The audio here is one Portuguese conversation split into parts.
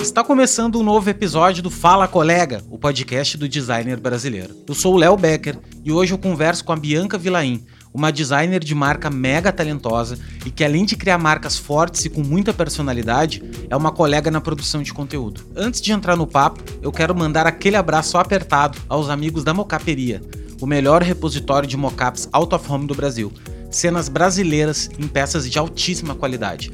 Está começando um novo episódio do Fala Colega, o podcast do designer brasileiro. Eu sou o Léo Becker e hoje eu converso com a Bianca Vilaim, uma designer de marca mega talentosa e que além de criar marcas fortes e com muita personalidade, é uma colega na produção de conteúdo. Antes de entrar no papo, eu quero mandar aquele abraço apertado aos amigos da Mocaperia, o melhor repositório de mocaps out of home do Brasil. Cenas brasileiras em peças de altíssima qualidade.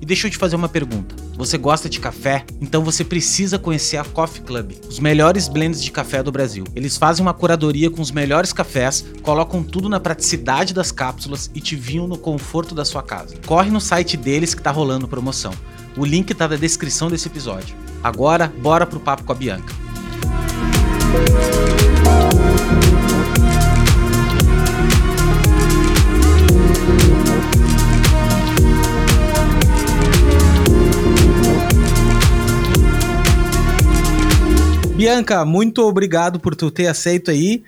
E deixa eu te fazer uma pergunta. Você gosta de café? Então você precisa conhecer a Coffee Club, os melhores blends de café do Brasil. Eles fazem uma curadoria com os melhores cafés, colocam tudo na praticidade das cápsulas e te vinham no conforto da sua casa. Corre no site deles que tá rolando promoção. O link tá na descrição desse episódio. Agora, bora pro papo com a Bianca. Bianca, muito obrigado por tu ter aceito aí,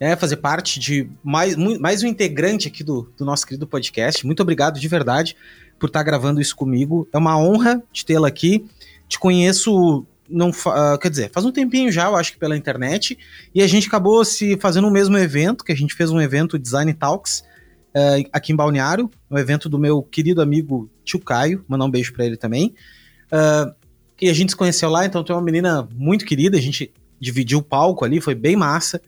né, fazer parte de mais, mais um integrante aqui do, do nosso querido podcast. Muito obrigado de verdade por estar gravando isso comigo. É uma honra de tê-la aqui. Te conheço, não uh, quer dizer, faz um tempinho já, eu acho que pela internet, e a gente acabou se fazendo o mesmo evento, que a gente fez um evento Design Talks uh, aqui em Balneário, um evento do meu querido amigo Tio Caio, mandar um beijo para ele também. Uh, que a gente se conheceu lá, então é uma menina muito querida, a gente dividiu o palco ali, foi bem massa.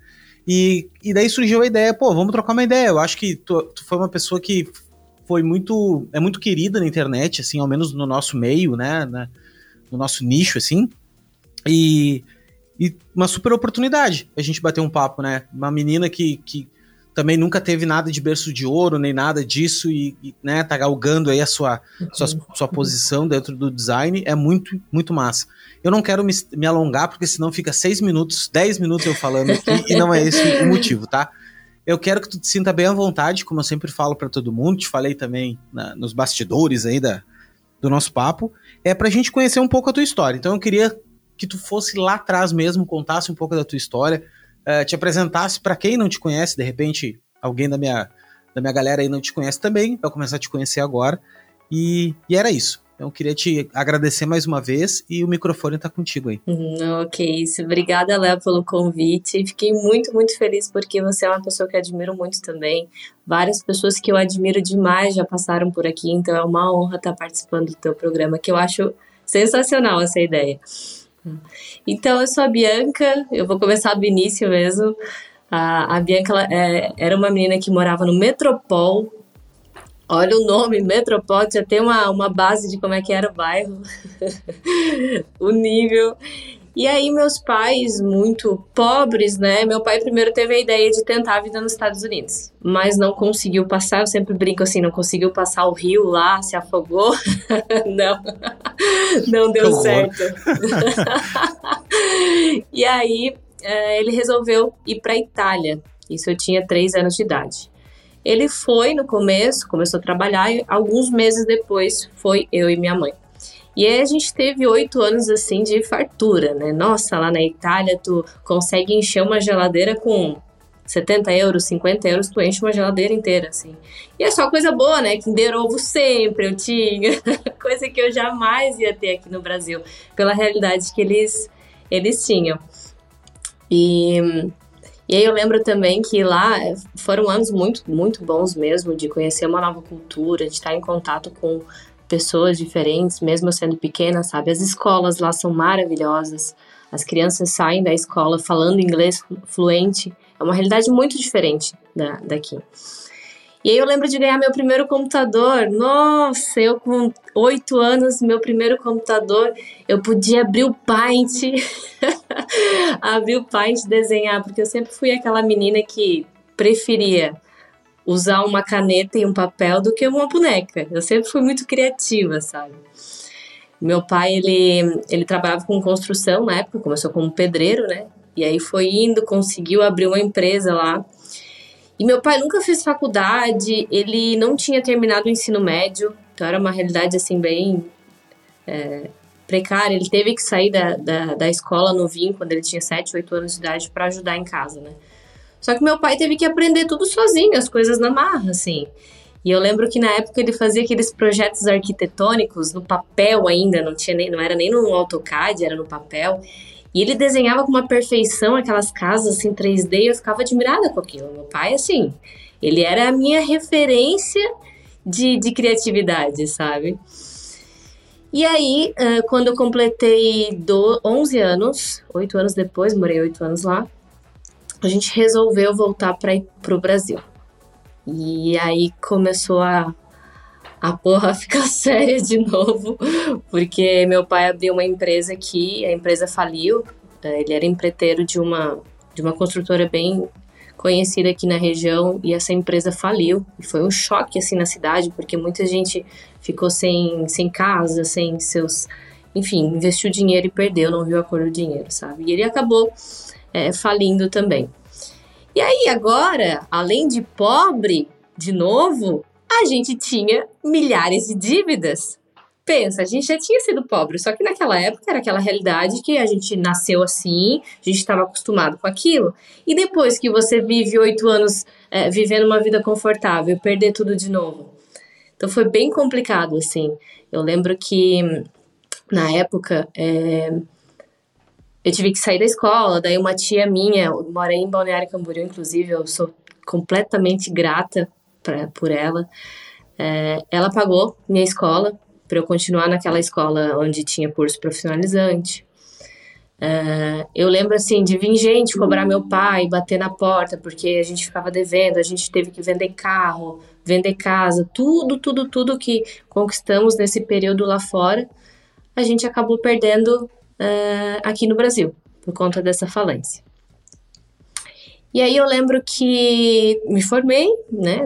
E, e daí surgiu a ideia, pô, vamos trocar uma ideia. Eu acho que tu, tu foi uma pessoa que foi muito, é muito querida na internet, assim, ao menos no nosso meio, né, na, no nosso nicho, assim. E, e uma super oportunidade a gente bater um papo, né? Uma menina que, que também nunca teve nada de berço de ouro, nem nada disso, e, e né, tá galgando aí a sua, sua, sua, posição dentro do design, é muito, muito massa. Eu não quero me, me alongar, porque senão fica seis minutos, dez minutos eu falando aqui, e não é esse o motivo, tá? Eu quero que tu te sinta bem à vontade, como eu sempre falo para todo mundo, te falei também na, nos bastidores aí da, do nosso papo, é pra gente conhecer um pouco a tua história. Então eu queria que tu fosse lá atrás mesmo, contasse um pouco da tua história, uh, te apresentasse para quem não te conhece, de repente alguém da minha, da minha galera aí não te conhece também, vai começar a te conhecer agora. E, e era isso. Então, eu queria te agradecer mais uma vez e o microfone está contigo aí. Uhum, ok, isso. Obrigada, Léo, pelo convite. Fiquei muito, muito feliz porque você é uma pessoa que eu admiro muito também. Várias pessoas que eu admiro demais já passaram por aqui, então é uma honra estar participando do teu programa, que eu acho sensacional essa ideia. Então, eu sou a Bianca, eu vou começar do início mesmo. A, a Bianca ela, é, era uma menina que morava no Metropol. Olha o nome, Metropol, já tem uma, uma base de como é que era o bairro, o nível. E aí, meus pais, muito pobres, né? Meu pai primeiro teve a ideia de tentar a vida nos Estados Unidos, mas não conseguiu passar. Eu sempre brinco assim: não conseguiu passar o rio lá, se afogou. não, não deu certo. e aí, é, ele resolveu ir para a Itália. Isso eu tinha três anos de idade. Ele foi no começo, começou a trabalhar e alguns meses depois foi eu e minha mãe. E aí a gente teve oito anos assim de fartura, né? Nossa, lá na Itália tu consegue encher uma geladeira com 70 euros, 50 euros, tu enche uma geladeira inteira, assim. E é só coisa boa, né? Kinder Ovo sempre eu tinha, coisa que eu jamais ia ter aqui no Brasil, pela realidade que eles, eles tinham. E, e aí eu lembro também que lá foram anos muito, muito bons mesmo, de conhecer uma nova cultura, de estar em contato com pessoas diferentes, mesmo sendo pequena, sabe? As escolas lá são maravilhosas. As crianças saem da escola falando inglês fluente. É uma realidade muito diferente da, daqui. E aí eu lembro de ganhar meu primeiro computador. Nossa, eu com oito anos, meu primeiro computador, eu podia abrir o Paint, abrir o Paint, desenhar, porque eu sempre fui aquela menina que preferia usar uma caneta e um papel do que uma boneca. Eu sempre fui muito criativa, sabe? Meu pai, ele, ele trabalhava com construção na época, começou como pedreiro, né? E aí foi indo, conseguiu abrir uma empresa lá e meu pai nunca fez faculdade, ele não tinha terminado o ensino médio, então era uma realidade assim bem é, precária. Ele teve que sair da, da, da escola novinho, quando ele tinha 7, 8 anos de idade, para ajudar em casa, né? Só que meu pai teve que aprender tudo sozinho, as coisas na marra, assim. E eu lembro que na época ele fazia aqueles projetos arquitetônicos no papel ainda, não tinha nem, não era nem no AutoCAD, era no papel. E ele desenhava com uma perfeição aquelas casas assim 3D, e eu ficava admirada com aquilo. Meu pai, assim, ele era a minha referência de, de criatividade, sabe? E aí, quando eu completei do 11 anos, 8 anos depois, morei 8 anos lá, a gente resolveu voltar para o Brasil. E aí começou a, a porra ficar séria de novo, porque meu pai abriu uma empresa aqui, a empresa faliu, é, ele era empreiteiro de uma, de uma construtora bem conhecida aqui na região e essa empresa faliu. E foi um choque assim na cidade, porque muita gente ficou sem, sem casa, sem seus. Enfim, investiu dinheiro e perdeu, não viu a cor do dinheiro, sabe? E ele acabou é, falindo também. E aí, agora, além de pobre, de novo, a gente tinha milhares de dívidas. Pensa, a gente já tinha sido pobre, só que naquela época era aquela realidade que a gente nasceu assim, a gente estava acostumado com aquilo. E depois que você vive oito anos é, vivendo uma vida confortável, perder tudo de novo. Então foi bem complicado, assim. Eu lembro que na época é, eu tive que sair da escola, daí uma tia minha, morei em Balneário Camboriú, inclusive, eu sou completamente grata pra, por ela. É, ela pagou minha escola para eu continuar naquela escola onde tinha curso profissionalizante. É, eu lembro assim de vir gente cobrar meu pai, bater na porta porque a gente ficava devendo, a gente teve que vender carro, vender casa, tudo, tudo, tudo que conquistamos nesse período lá fora, a gente acabou perdendo uh, aqui no Brasil, por conta dessa falência. E aí eu lembro que me formei, né,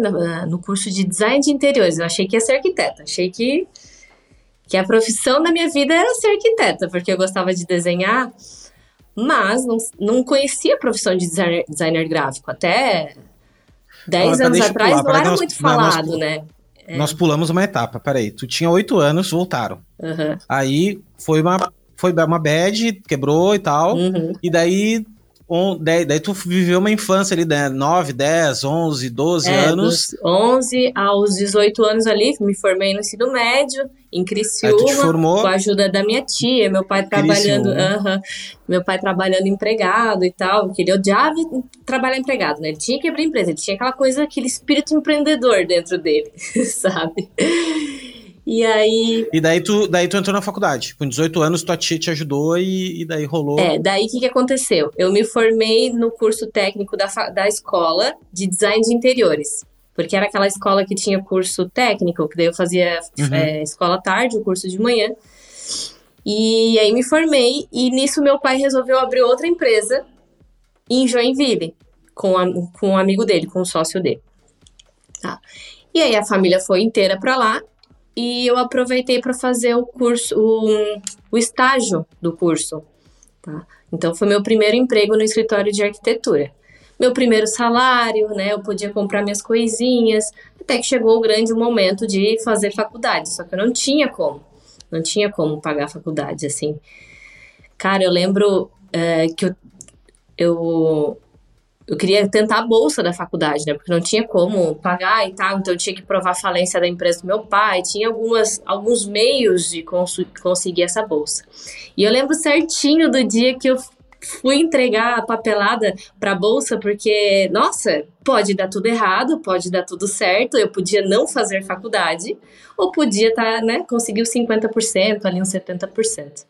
no, curso de design de interiores. Eu achei que ia ser arquiteta, achei que, que a profissão da minha vida era ser arquiteta, porque eu gostava de desenhar, mas não, não conhecia a profissão de designer, designer gráfico. Até 10 anos atrás pular, não era nós, muito falado, nós, né? É. Nós pulamos uma etapa, peraí. Tu tinha 8 anos, voltaram. Uhum. Aí foi uma foi uma bad, quebrou e tal. Uhum. E daí um, daí, daí, tu viveu uma infância ali, né? 9, 10, 11, 12 é, anos. Dos 11 aos 18 anos ali, me formei no ensino médio, em Criciúma, com a ajuda da minha tia, meu pai trabalhando, uh -huh, meu pai trabalhando empregado e tal, porque ele odiava trabalhar empregado, né? Ele tinha que abrir empresa, ele tinha aquela coisa, aquele espírito empreendedor dentro dele, sabe? E aí. E daí tu, daí tu entrou na faculdade. Com 18 anos, tua tia te ajudou e, e daí rolou. É, daí o que, que aconteceu? Eu me formei no curso técnico da, da escola de design de interiores. Porque era aquela escola que tinha curso técnico, que daí eu fazia uhum. é, escola tarde, o curso de manhã. E aí me formei, e nisso meu pai resolveu abrir outra empresa em Joinville, com, a, com um amigo dele, com um sócio dele. Tá. E aí a família foi inteira para lá, e eu aproveitei para fazer o curso, o, o estágio do curso. Tá? Então foi meu primeiro emprego no escritório de arquitetura. Meu primeiro salário, né? Eu podia comprar minhas coisinhas, até que chegou o grande momento de fazer faculdade. Só que eu não tinha como, não tinha como pagar faculdade assim. Cara, eu lembro é, que eu, eu eu queria tentar a bolsa da faculdade, né? Porque não tinha como pagar e tal, então eu tinha que provar a falência da empresa do meu pai, tinha algumas, alguns meios de cons conseguir essa bolsa. E eu lembro certinho do dia que eu fui entregar a papelada para a bolsa, porque, nossa, pode dar tudo errado, pode dar tudo certo, eu podia não fazer faculdade, ou podia estar, tá, né, conseguir os 50%, ali uns 70%.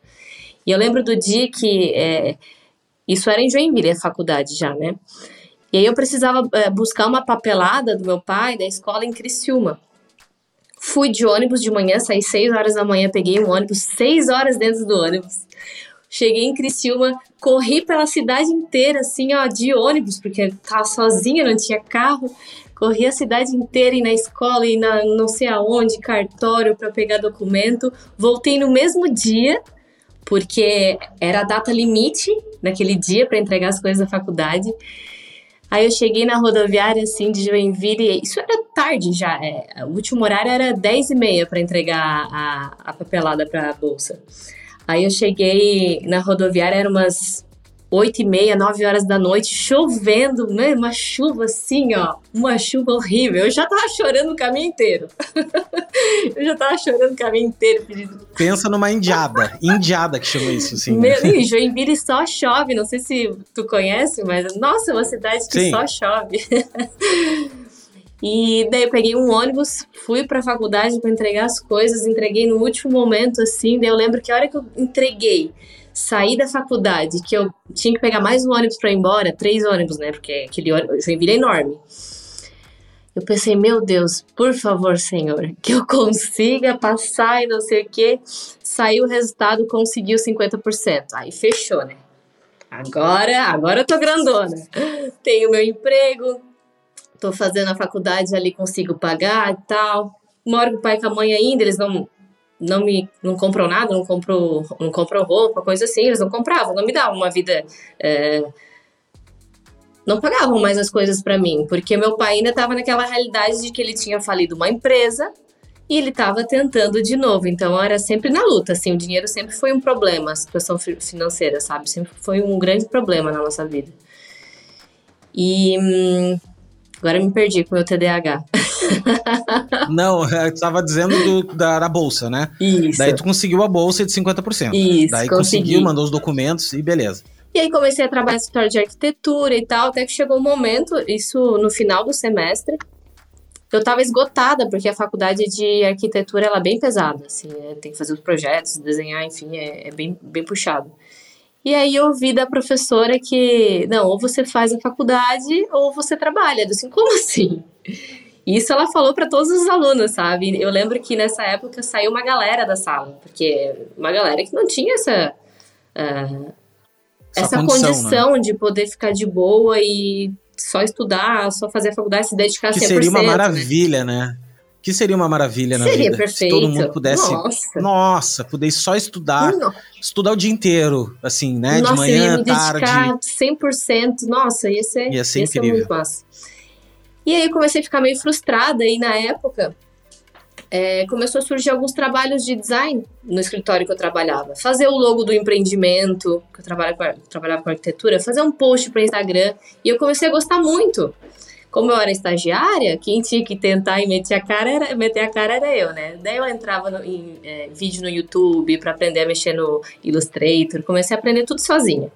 E eu lembro do dia que é, isso era em Joinville, a faculdade já, né? E aí eu precisava é, buscar uma papelada do meu pai da escola em Criciúma. Fui de ônibus de manhã, saí 6 horas da manhã, peguei um ônibus, 6 horas dentro do ônibus. Cheguei em Criciúma, corri pela cidade inteira, assim, ó, de ônibus, porque tava sozinha, não tinha carro. Corri a cidade inteira e na escola e na não sei aonde, cartório para pegar documento. Voltei no mesmo dia, porque era a data limite naquele dia para entregar as coisas da faculdade. Aí eu cheguei na rodoviária, assim, de Joinville, isso era tarde já, é, o último horário era 10 e meia para entregar a, a papelada para a bolsa. Aí eu cheguei na rodoviária, era umas oito e meia, nove horas da noite, chovendo, né? Uma chuva assim, ó, uma chuva horrível. Eu já tava chorando o caminho inteiro. eu já tava chorando o caminho inteiro. Pedindo... Pensa numa indiada, indiada que chama isso, assim. Né? Meu, Joinville só chove, não sei se tu conhece, mas nossa, é uma cidade que Sim. só chove. E daí eu peguei um ônibus, fui para a faculdade para entregar as coisas, entreguei no último momento assim, daí eu lembro que a hora que eu entreguei, saí da faculdade, que eu tinha que pegar mais um ônibus para ir embora, três ônibus, né? Porque aquele ônibus, Joinville é enorme. Eu pensei, meu Deus, por favor, Senhor, que eu consiga passar e não sei o quê. Saiu o resultado, conseguiu 50%. Aí fechou, né? Agora, agora eu tô grandona. Tenho meu emprego, tô fazendo a faculdade ali, consigo pagar e tal. Moro com o pai e com a mãe ainda, eles não não me não compram nada, não compram, não compram roupa, coisa assim, eles não compravam, não me davam uma vida. É, não pagavam mais as coisas para mim, porque meu pai ainda estava naquela realidade de que ele tinha falido uma empresa e ele estava tentando de novo. Então era sempre na luta, assim, o dinheiro sempre foi um problema, a situação financeira, sabe? Sempre foi um grande problema na nossa vida. E hum, agora me perdi com o meu TDAH. Não, eu estava dizendo do, da, da, bolsa, né? Isso. Daí tu conseguiu a bolsa de 50%. Isso, Daí consegui. conseguiu, mandou os documentos e beleza. E aí comecei a trabalhar no escritório de arquitetura e tal, até que chegou um momento, isso no final do semestre, eu estava esgotada, porque a faculdade de arquitetura ela é bem pesada, assim, né? tem que fazer os projetos, desenhar, enfim, é, é bem, bem puxado. E aí eu ouvi da professora que, não, ou você faz a faculdade ou você trabalha. Eu assim, como assim? Isso ela falou para todos os alunos, sabe? Eu lembro que nessa época saiu uma galera da sala, porque uma galera que não tinha essa uh, essa, essa condição, condição né? de poder ficar de boa e só estudar, só fazer a faculdade, se dedicar que 100%. Que seria uma né? maravilha, né? né? Que seria uma maravilha na seria vida. Perfeito. Se todo mundo pudesse. Nossa, nossa pudesse só estudar. Estudar o dia inteiro, assim, né? Nossa, de manhã, ia me tarde. dedicar 100%. Nossa, ia ser, ia ser ia. Ser muito massa. E aí eu comecei a ficar meio frustrada e na época é, começou a surgir alguns trabalhos de design no escritório que eu trabalhava. Fazer o logo do empreendimento, que eu trabalhava com, trabalhava com arquitetura, fazer um post para Instagram. E eu comecei a gostar muito. Como eu era estagiária, quem tinha que tentar e meter a cara era, meter a cara era eu, né? Daí eu entrava no, em é, vídeo no YouTube para aprender a mexer no Illustrator, comecei a aprender tudo sozinha.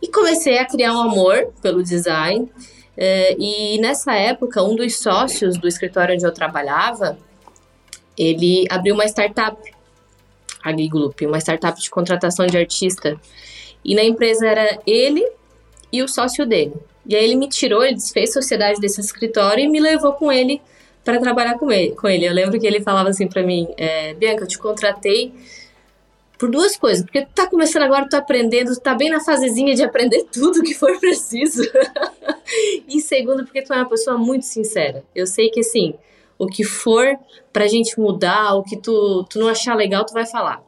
E comecei a criar um amor pelo design. É, e nessa época, um dos sócios do escritório onde eu trabalhava, ele abriu uma startup, a Gigloop, uma startup de contratação de artista. E na empresa era ele e o sócio dele. E aí ele me tirou, ele desfez sociedade desse escritório e me levou com ele para trabalhar com ele, com ele. Eu lembro que ele falava assim para mim, é, Bianca, eu te contratei por duas coisas. Porque tu tá começando agora, tu aprendendo, tu tá bem na fasezinha de aprender tudo que for preciso. e segundo, porque tu é uma pessoa muito sincera. Eu sei que, assim, o que for pra gente mudar, o que tu, tu não achar legal, tu vai falar.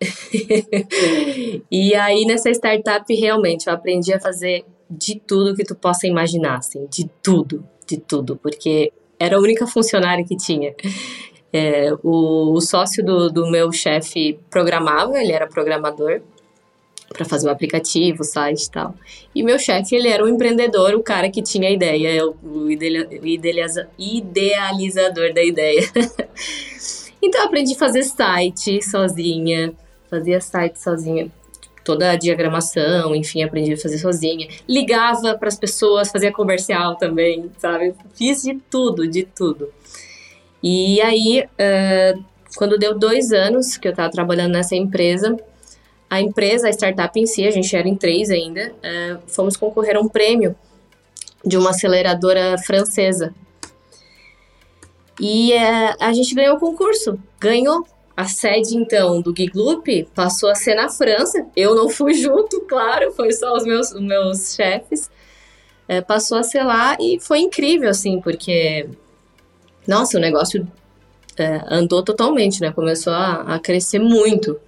e aí, nessa startup, realmente, eu aprendi a fazer de tudo que tu possa imaginar, assim, de tudo, de tudo, porque era a única funcionária que tinha. É, o, o, sócio do, do meu chefe programava, ele era programador para fazer o aplicativo, o site e tal. E meu chefe, ele era o empreendedor, o cara que tinha a ideia, o idealiza, idealizador da ideia. então eu aprendi a fazer site sozinha, fazia site sozinha, toda a diagramação, enfim, aprendi a fazer sozinha. Ligava para as pessoas, fazia comercial também, sabe? Fiz de tudo, de tudo. E aí, uh, quando deu dois anos que eu estava trabalhando nessa empresa, a empresa, a startup em si, a gente era em três ainda, uh, fomos concorrer a um prêmio de uma aceleradora francesa. E uh, a gente ganhou o concurso, ganhou. A sede, então, do Gigloop passou a ser na França. Eu não fui junto, claro, foi só os meus, os meus chefes. Passou a ser lá e foi incrível, assim, porque nossa, o negócio é, andou totalmente, né? Começou a, a, crescer muito.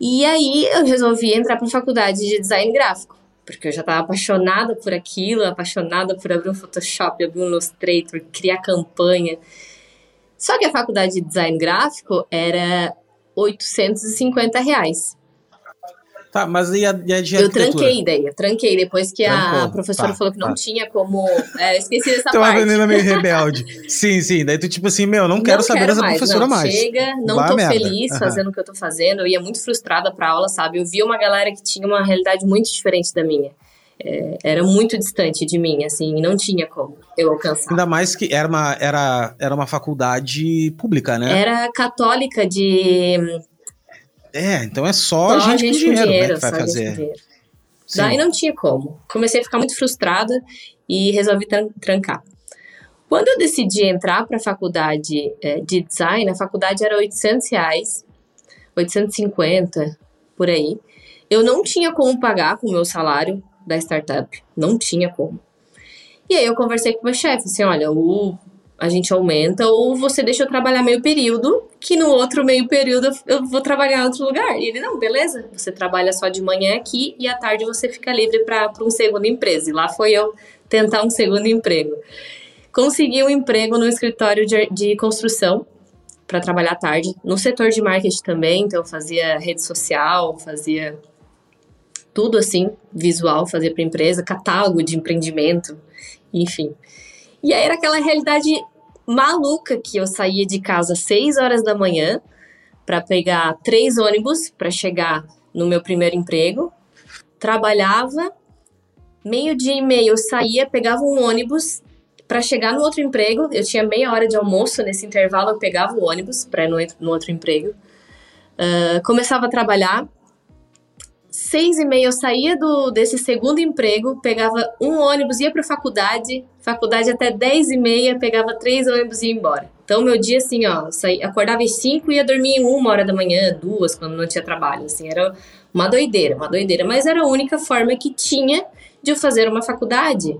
E aí eu resolvi entrar para a faculdade de design gráfico, porque eu já estava apaixonada por aquilo, apaixonada por abrir um Photoshop, abrir um Illustrator, criar campanha. Só que a faculdade de design gráfico era 850 reais. Tá, mas e a, e a de Eu tranquei daí, eu tranquei. Depois que Trancou. a professora tá, falou que não tá. tinha como. É, esqueci dessa Então, parte. a menina meio rebelde. sim, sim. Daí tu, tipo assim, meu, não quero não saber quero dessa mais, professora não, mais. Chega, não a tô merda. feliz Aham. fazendo o que eu tô fazendo. Eu ia muito frustrada pra aula, sabe? Eu via uma galera que tinha uma realidade muito diferente da minha. É, era muito distante de mim, assim, não tinha como eu alcançar. Ainda mais que era uma, era, era uma faculdade pública, né? Era católica de É, então é só, só gente, com dinheiro, né, que vai gente fazer. dinheiro. Daí não tinha como. Comecei a ficar muito frustrada e resolvi tran- trancar. Quando eu decidi entrar para a faculdade eh, de design, a faculdade era 800 reais, 850, por aí. Eu não tinha como pagar com o meu salário da startup. Não tinha como. E aí eu conversei com o meu chefe, assim, olha, ou a gente aumenta ou você deixa eu trabalhar meio período, que no outro meio período eu- vou trabalhar em outro lugar. E ele, não, beleza, você trabalha só de manhã aqui e à tarde você fica livre para um segundo empresa. E lá foi eu tentar um segundo emprego. Consegui um emprego no escritório de, de construção para trabalhar à tarde, no setor de marketing também, então eu fazia rede social, fazia tudo assim, visual, fazia para empresa, catálogo de empreendimento, enfim. E aí era aquela realidade maluca que eu saía de casa às 6 horas da manhã para pegar três ônibus para chegar no meu primeiro emprego, trabalhava, meio-dia e meio eu saía, pegava um ônibus para chegar no outro emprego. Eu tinha meia hora de almoço, nesse intervalo eu pegava o ônibus para ir no, no outro emprego. Ah, começava a trabalhar, seis e meia eu saía do, desse segundo emprego, pegava um ônibus, ia para faculdade, faculdade até dez e meia, pegava três ônibus e ia embora. Então, meu dia, assim, ó, saí, acordava às cinco e ia dormir uma hora da manhã, duas, quando não tinha trabalho, assim, era uma doideira, uma doideira, mas era a única forma que tinha de eu fazer uma faculdade.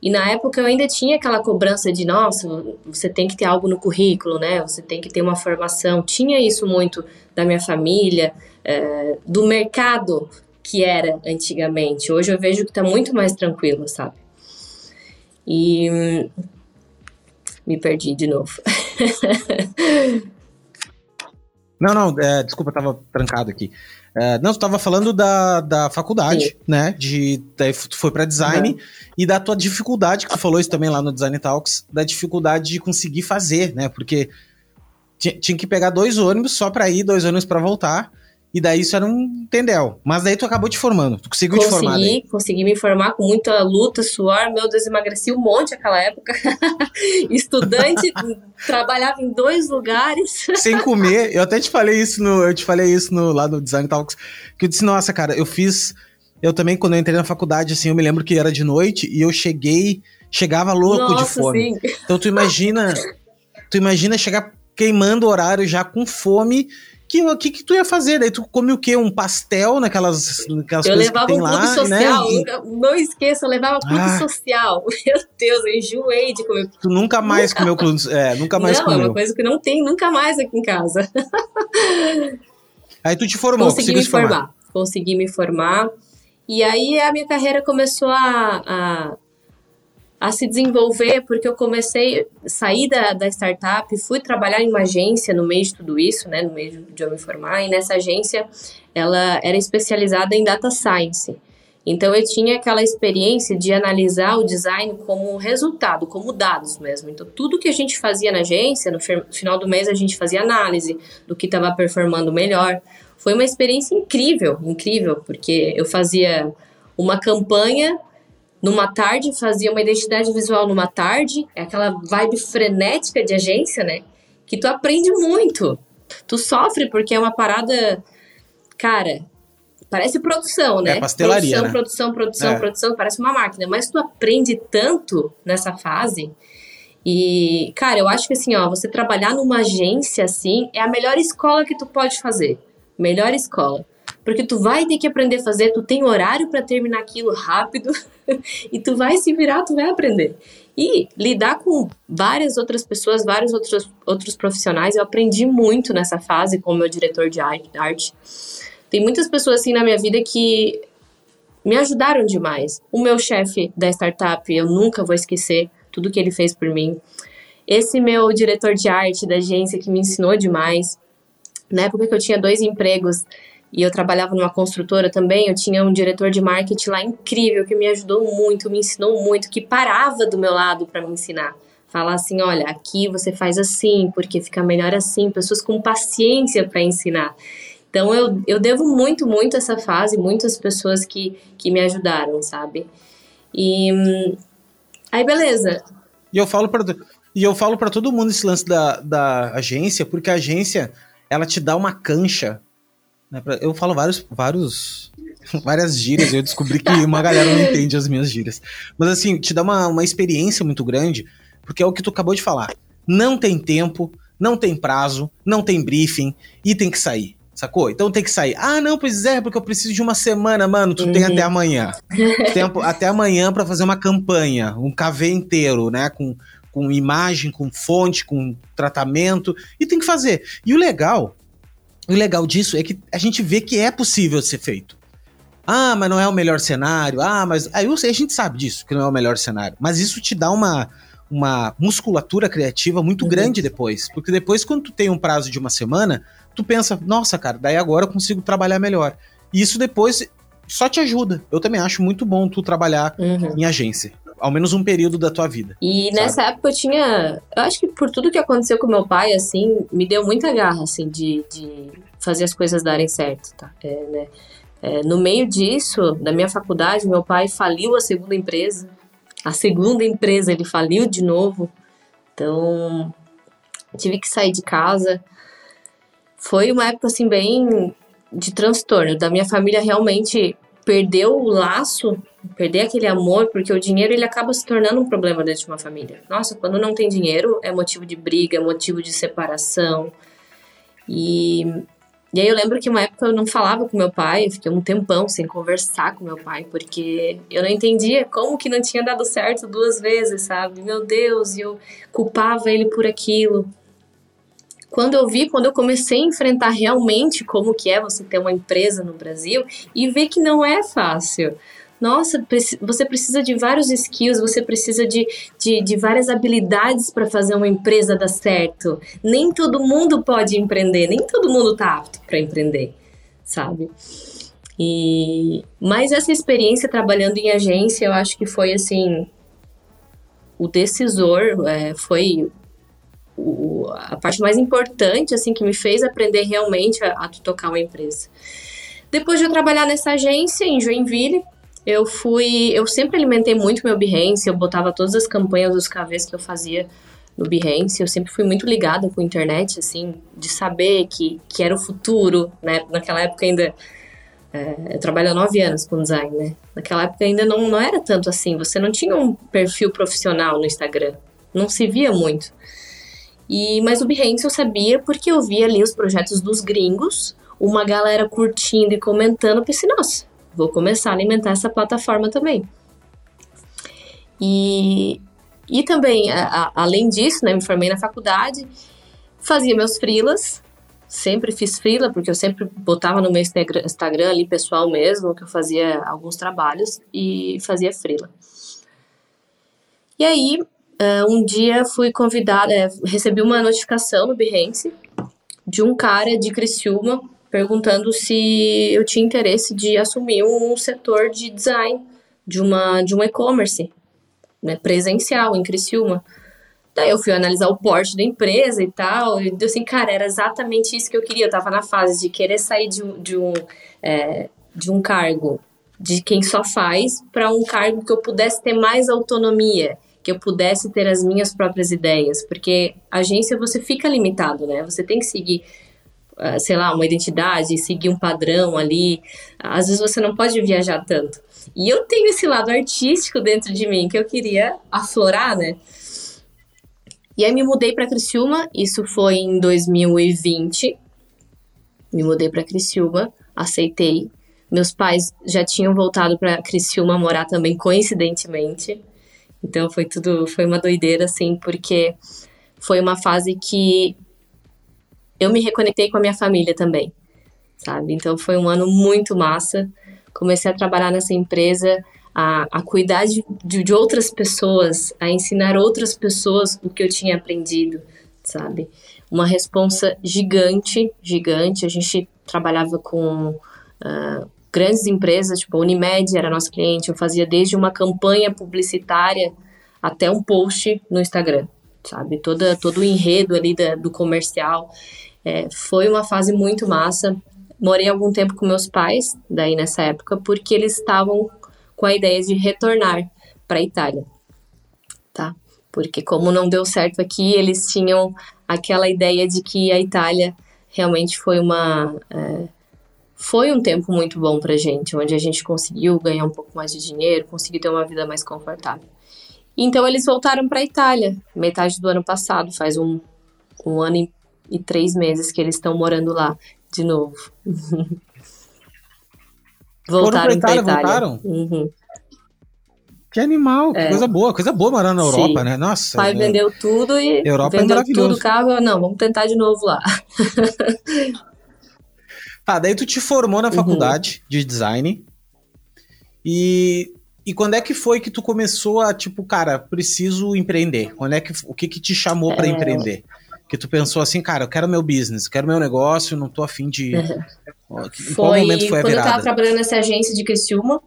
E na época eu ainda tinha aquela cobrança de, nossa, você tem que ter algo no currículo, né? Você tem que ter uma formação. Tinha isso muito da minha família, é, do mercado que era antigamente. Hoje eu vejo que tá muito mais tranquilo, sabe? E hum, me perdi de novo. Não, não, é, desculpa, tava trancado aqui. É, não, tu tava falando da, da faculdade, Sim. né? De, daí tu foi pra design e da tua dificuldade, que tu falou isso também lá no Design Talks, da dificuldade de conseguir fazer, né? Porque ti- tinha que pegar dois ônibus só pra ir, dois ônibus pra voltar, e daí isso era um tendel. Mas daí tu acabou te formando, tu conseguiu te formar. Consegui, consegui me formar com muita luta, suor. Meu Deus, emagreci um monte naquela época. Estudante, trabalhava em dois lugares. sem comer. Eu até te falei isso no, eu te falei isso no lá no Design Talks, que eu disse, nossa, cara, eu fiz eu também quando eu entrei na faculdade assim, eu me lembro que era de noite e eu cheguei, chegava louco de Nossa, fome. sim. Então tu imagina, tu imagina chegar queimando o horário já com fome. Que o que, que tu ia fazer? Daí tu come o quê? Um pastel naquelas, naquelas Eu coisas levava que tem um clube lá, social, né? E não esqueça, eu levava clube Ah. social. Meu Deus, eu enjoei de comer. tu nunca mais comeu clube, é, nunca mais não, é comeu. uma coisa que não tem nunca mais aqui em casa. Aí tu te formou, consegui me formar. formar. Consegui me formar. E aí a minha carreira começou a, a, a se desenvolver, porque eu comecei, saí da, da startup, fui trabalhar em uma agência no meio de tudo isso, né, no meio de eu me formar, e nessa agência ela era especializada em data science. Então eu tinha aquela experiência de analisar o design como resultado, como dados mesmo. Então tudo que a gente fazia na agência, no final do mês a gente fazia análise do que estava performando melhor. Foi uma experiência incrível, incrível, porque eu fazia uma campanha numa tarde, fazia uma identidade visual numa tarde, é aquela vibe frenética de agência, né? Que tu aprende muito. Tu sofre porque é uma parada, cara, parece produção, né? É pastelaria, produção, né? produção, produção, É. produção, parece uma máquina, mas tu aprende tanto nessa fase. E, cara, eu acho que assim, ó, você trabalhar numa agência assim é a melhor escola que tu pode fazer. Melhor escola. Porque tu vai ter que aprender a fazer, tu tem horário para terminar aquilo rápido e tu vai se virar, tu vai aprender. E lidar com várias outras pessoas, vários outros, outros profissionais, eu aprendi muito nessa fase com o meu diretor de ar- arte. Tem muitas pessoas assim na minha vida que me ajudaram demais. O meu chefe da startup, eu nunca vou esquecer tudo que ele fez por mim. Esse meu diretor de arte da agência que me ensinou demais. Na época que eu tinha dois empregos, e eu trabalhava numa construtora também, eu tinha um diretor de marketing lá incrível que me ajudou muito, me ensinou muito, que parava do meu lado para me ensinar. Falar assim, olha, aqui você faz assim, porque fica melhor assim, pessoas com paciência para ensinar. Então eu, eu devo muito, muito essa fase, muitas pessoas que, que me ajudaram, sabe? E aí beleza. E eu falo para e eu falo para todo mundo esse lance da, da agência, porque a agência ela te dá uma cancha eu falo vários, vários, várias gírias, eu descobri que uma galera não entende as minhas gírias. Mas assim, te dá uma, uma experiência muito grande, porque é o que tu acabou de falar. Não tem tempo, não tem prazo, não tem briefing e tem que sair. Sacou? Então tem que sair. Ah, não, pois é, porque eu preciso de uma semana, mano. Tu uhum. tem até amanhã. tem até amanhã para fazer uma campanha, um KV inteiro, né? Com, com imagem, com fonte, com tratamento. E tem que fazer. E o legal o legal disso é que a gente vê que é possível ser feito. Ah, mas não é o melhor cenário. Ah, mas. Aí a gente sabe disso, que não é o melhor cenário. Mas isso te dá uma, uma musculatura criativa muito uhum. grande depois. Porque depois, quando tu tem um prazo de uma semana, tu pensa, nossa, cara, daí agora eu consigo trabalhar melhor. E isso depois só te ajuda. Eu também acho muito bom tu trabalhar uhum. em agência ao menos um período da tua vida. E sabe? nessa época eu tinha. Eu acho que por tudo que aconteceu com meu pai, assim, me deu muita garra, assim, de, de fazer as coisas darem certo, tá? É, né? É, no meio disso, da minha faculdade, meu pai faliu a segunda empresa. A segunda empresa ele faliu de novo. Então, tive que sair de casa. Foi uma época assim bem de transtorno. Da minha família realmente perdeu o laço, perder aquele amor, porque o dinheiro ele acaba se tornando um problema dentro de uma família. Nossa, quando não tem dinheiro é motivo de briga, é motivo de separação. E, e aí eu lembro que uma época eu não falava com meu pai, fiquei um tempão sem conversar com meu pai, porque eu não entendia como que não tinha dado certo duas vezes, sabe? Meu Deus, e eu culpava ele por aquilo quando eu vi, quando eu comecei a enfrentar realmente como que é você ter uma empresa no Brasil e ver que não é fácil. Nossa, você precisa de vários skills, você precisa de, de, de várias habilidades para fazer uma empresa dar certo. Nem todo mundo pode empreender, nem todo mundo tá apto para empreender, sabe? E mas essa experiência trabalhando em agência, eu acho que foi assim o decisor, é, foi o, a parte mais importante, assim, que me fez aprender realmente a, a tocar uma empresa. Depois de eu trabalhar nessa agência em Joinville, eu fui, eu sempre alimentei muito meu Behance, eu botava todas as campanhas dos KVs que eu fazia no Behance, eu sempre fui muito ligada com a internet, assim, de saber que, que era o futuro, né, naquela época ainda, é, eu trabalho há nove anos com design, né, naquela época ainda não, não era tanto assim, você não tinha um perfil profissional no Instagram, não se via muito. E, mas o Behance eu sabia porque eu via ali os projetos dos gringos, uma galera curtindo e comentando, eu pensei, nossa, vou começar a alimentar essa plataforma também. E, e também, a, a, além disso, né, me formei na faculdade, fazia meus frilas, sempre fiz frila, porque eu sempre botava no meu Instagram ali pessoal mesmo, que eu fazia alguns trabalhos e fazia frila. E aí, Uh, um dia fui convidada, é, recebi uma notificação no Behance de um cara de Criciúma perguntando se eu tinha interesse de assumir um setor de design de uma de um e-commerce né, presencial em Criciúma. Daí eu fui analisar o porte da empresa e tal, e assim, cara, era exatamente isso que eu queria. Eu tava na fase de querer sair de, de um, é, de um cargo de quem só faz para um cargo que eu pudesse ter mais autonomia que eu pudesse ter as minhas próprias ideias, porque agência você fica limitado, né? Você tem que seguir, sei lá, uma identidade, seguir um padrão ali. Às vezes você não pode viajar tanto. E eu tenho esse lado artístico dentro de mim que eu queria aflorar, né? E aí me mudei para Criciúma, isso foi em 2020. Me mudei para Criciúma, aceitei. Meus pais já tinham voltado para Criciúma morar também coincidentemente. Então foi tudo, foi uma doideira, assim, porque foi uma fase que eu me reconectei com a minha família também, sabe? Então foi um ano muito massa. Comecei a trabalhar nessa empresa, a, a cuidar de, de, outras pessoas, a ensinar outras pessoas o que eu tinha aprendido. sabe? Uma responsa gigante, gigante. A gente trabalhava com uh, grandes empresas, tipo a Unimed era nosso cliente, eu fazia desde uma campanha publicitária até um post no Instagram, sabe? Toda, todo o enredo ali da, do comercial. É, foi uma fase muito massa. Morei algum tempo com meus pais, daí nessa época, porque eles estavam com a ideia de retornar para a Itália, tá? Porque como não deu certo aqui, eles tinham aquela ideia de que a Itália realmente foi uma é, foi um tempo muito bom para gente, onde a gente conseguiu ganhar um pouco mais de dinheiro, conseguiu ter uma vida mais confortável. Então eles voltaram para a Itália, metade do ano passado, faz um, um ano e, e três meses que eles estão morando lá de novo. voltaram para Itália, Itália, voltaram? Uhum. Que animal, que é. coisa boa, coisa boa morar na Europa, Sim. né? Nossa. Pai é... vendeu tudo e Europa é vendeu é tudo o carro. Não, vamos tentar de novo lá. ah, daí tu te formou na uhum. faculdade uhum. de design. E, e quando é que foi que tu começou a, tipo, cara, preciso empreender? Quando é que, o que que te chamou é... para empreender? Que tu pensou assim, cara, eu quero meu business, quero meu negócio, não tô afim de... Uhum. Em foi, qual momento foi a virada? Quando eu tava trabalhando nessa agência de Criciúma,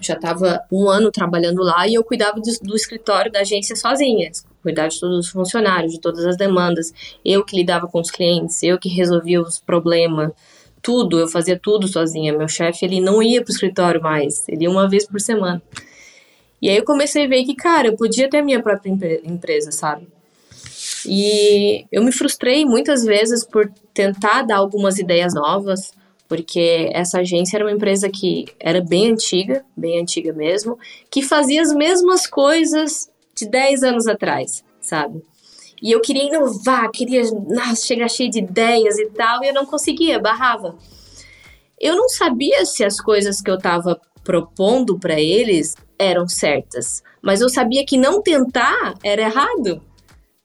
já estava um ano trabalhando lá e eu cuidava do, do, escritório da agência sozinha, cuidava de todos os funcionários, de todas as demandas, eu que lidava com os clientes, eu que resolvia os problemas, tudo, eu fazia tudo sozinha. Meu chefe, ele não ia para o escritório mais, ele ia uma vez por semana. E aí eu comecei a ver que, cara, eu podia ter a minha própria empresa, sabe? E eu me frustrei muitas vezes por tentar dar algumas ideias novas, porque essa agência era uma empresa que era bem antiga, bem antiga mesmo, que fazia as mesmas coisas de 10 anos atrás, sabe? E eu queria inovar, queria nossa, chegar cheio de ideias e tal, e eu não conseguia, barrava. Eu não sabia se as coisas que eu estava propondo para eles eram certas, mas eu sabia que não tentar era errado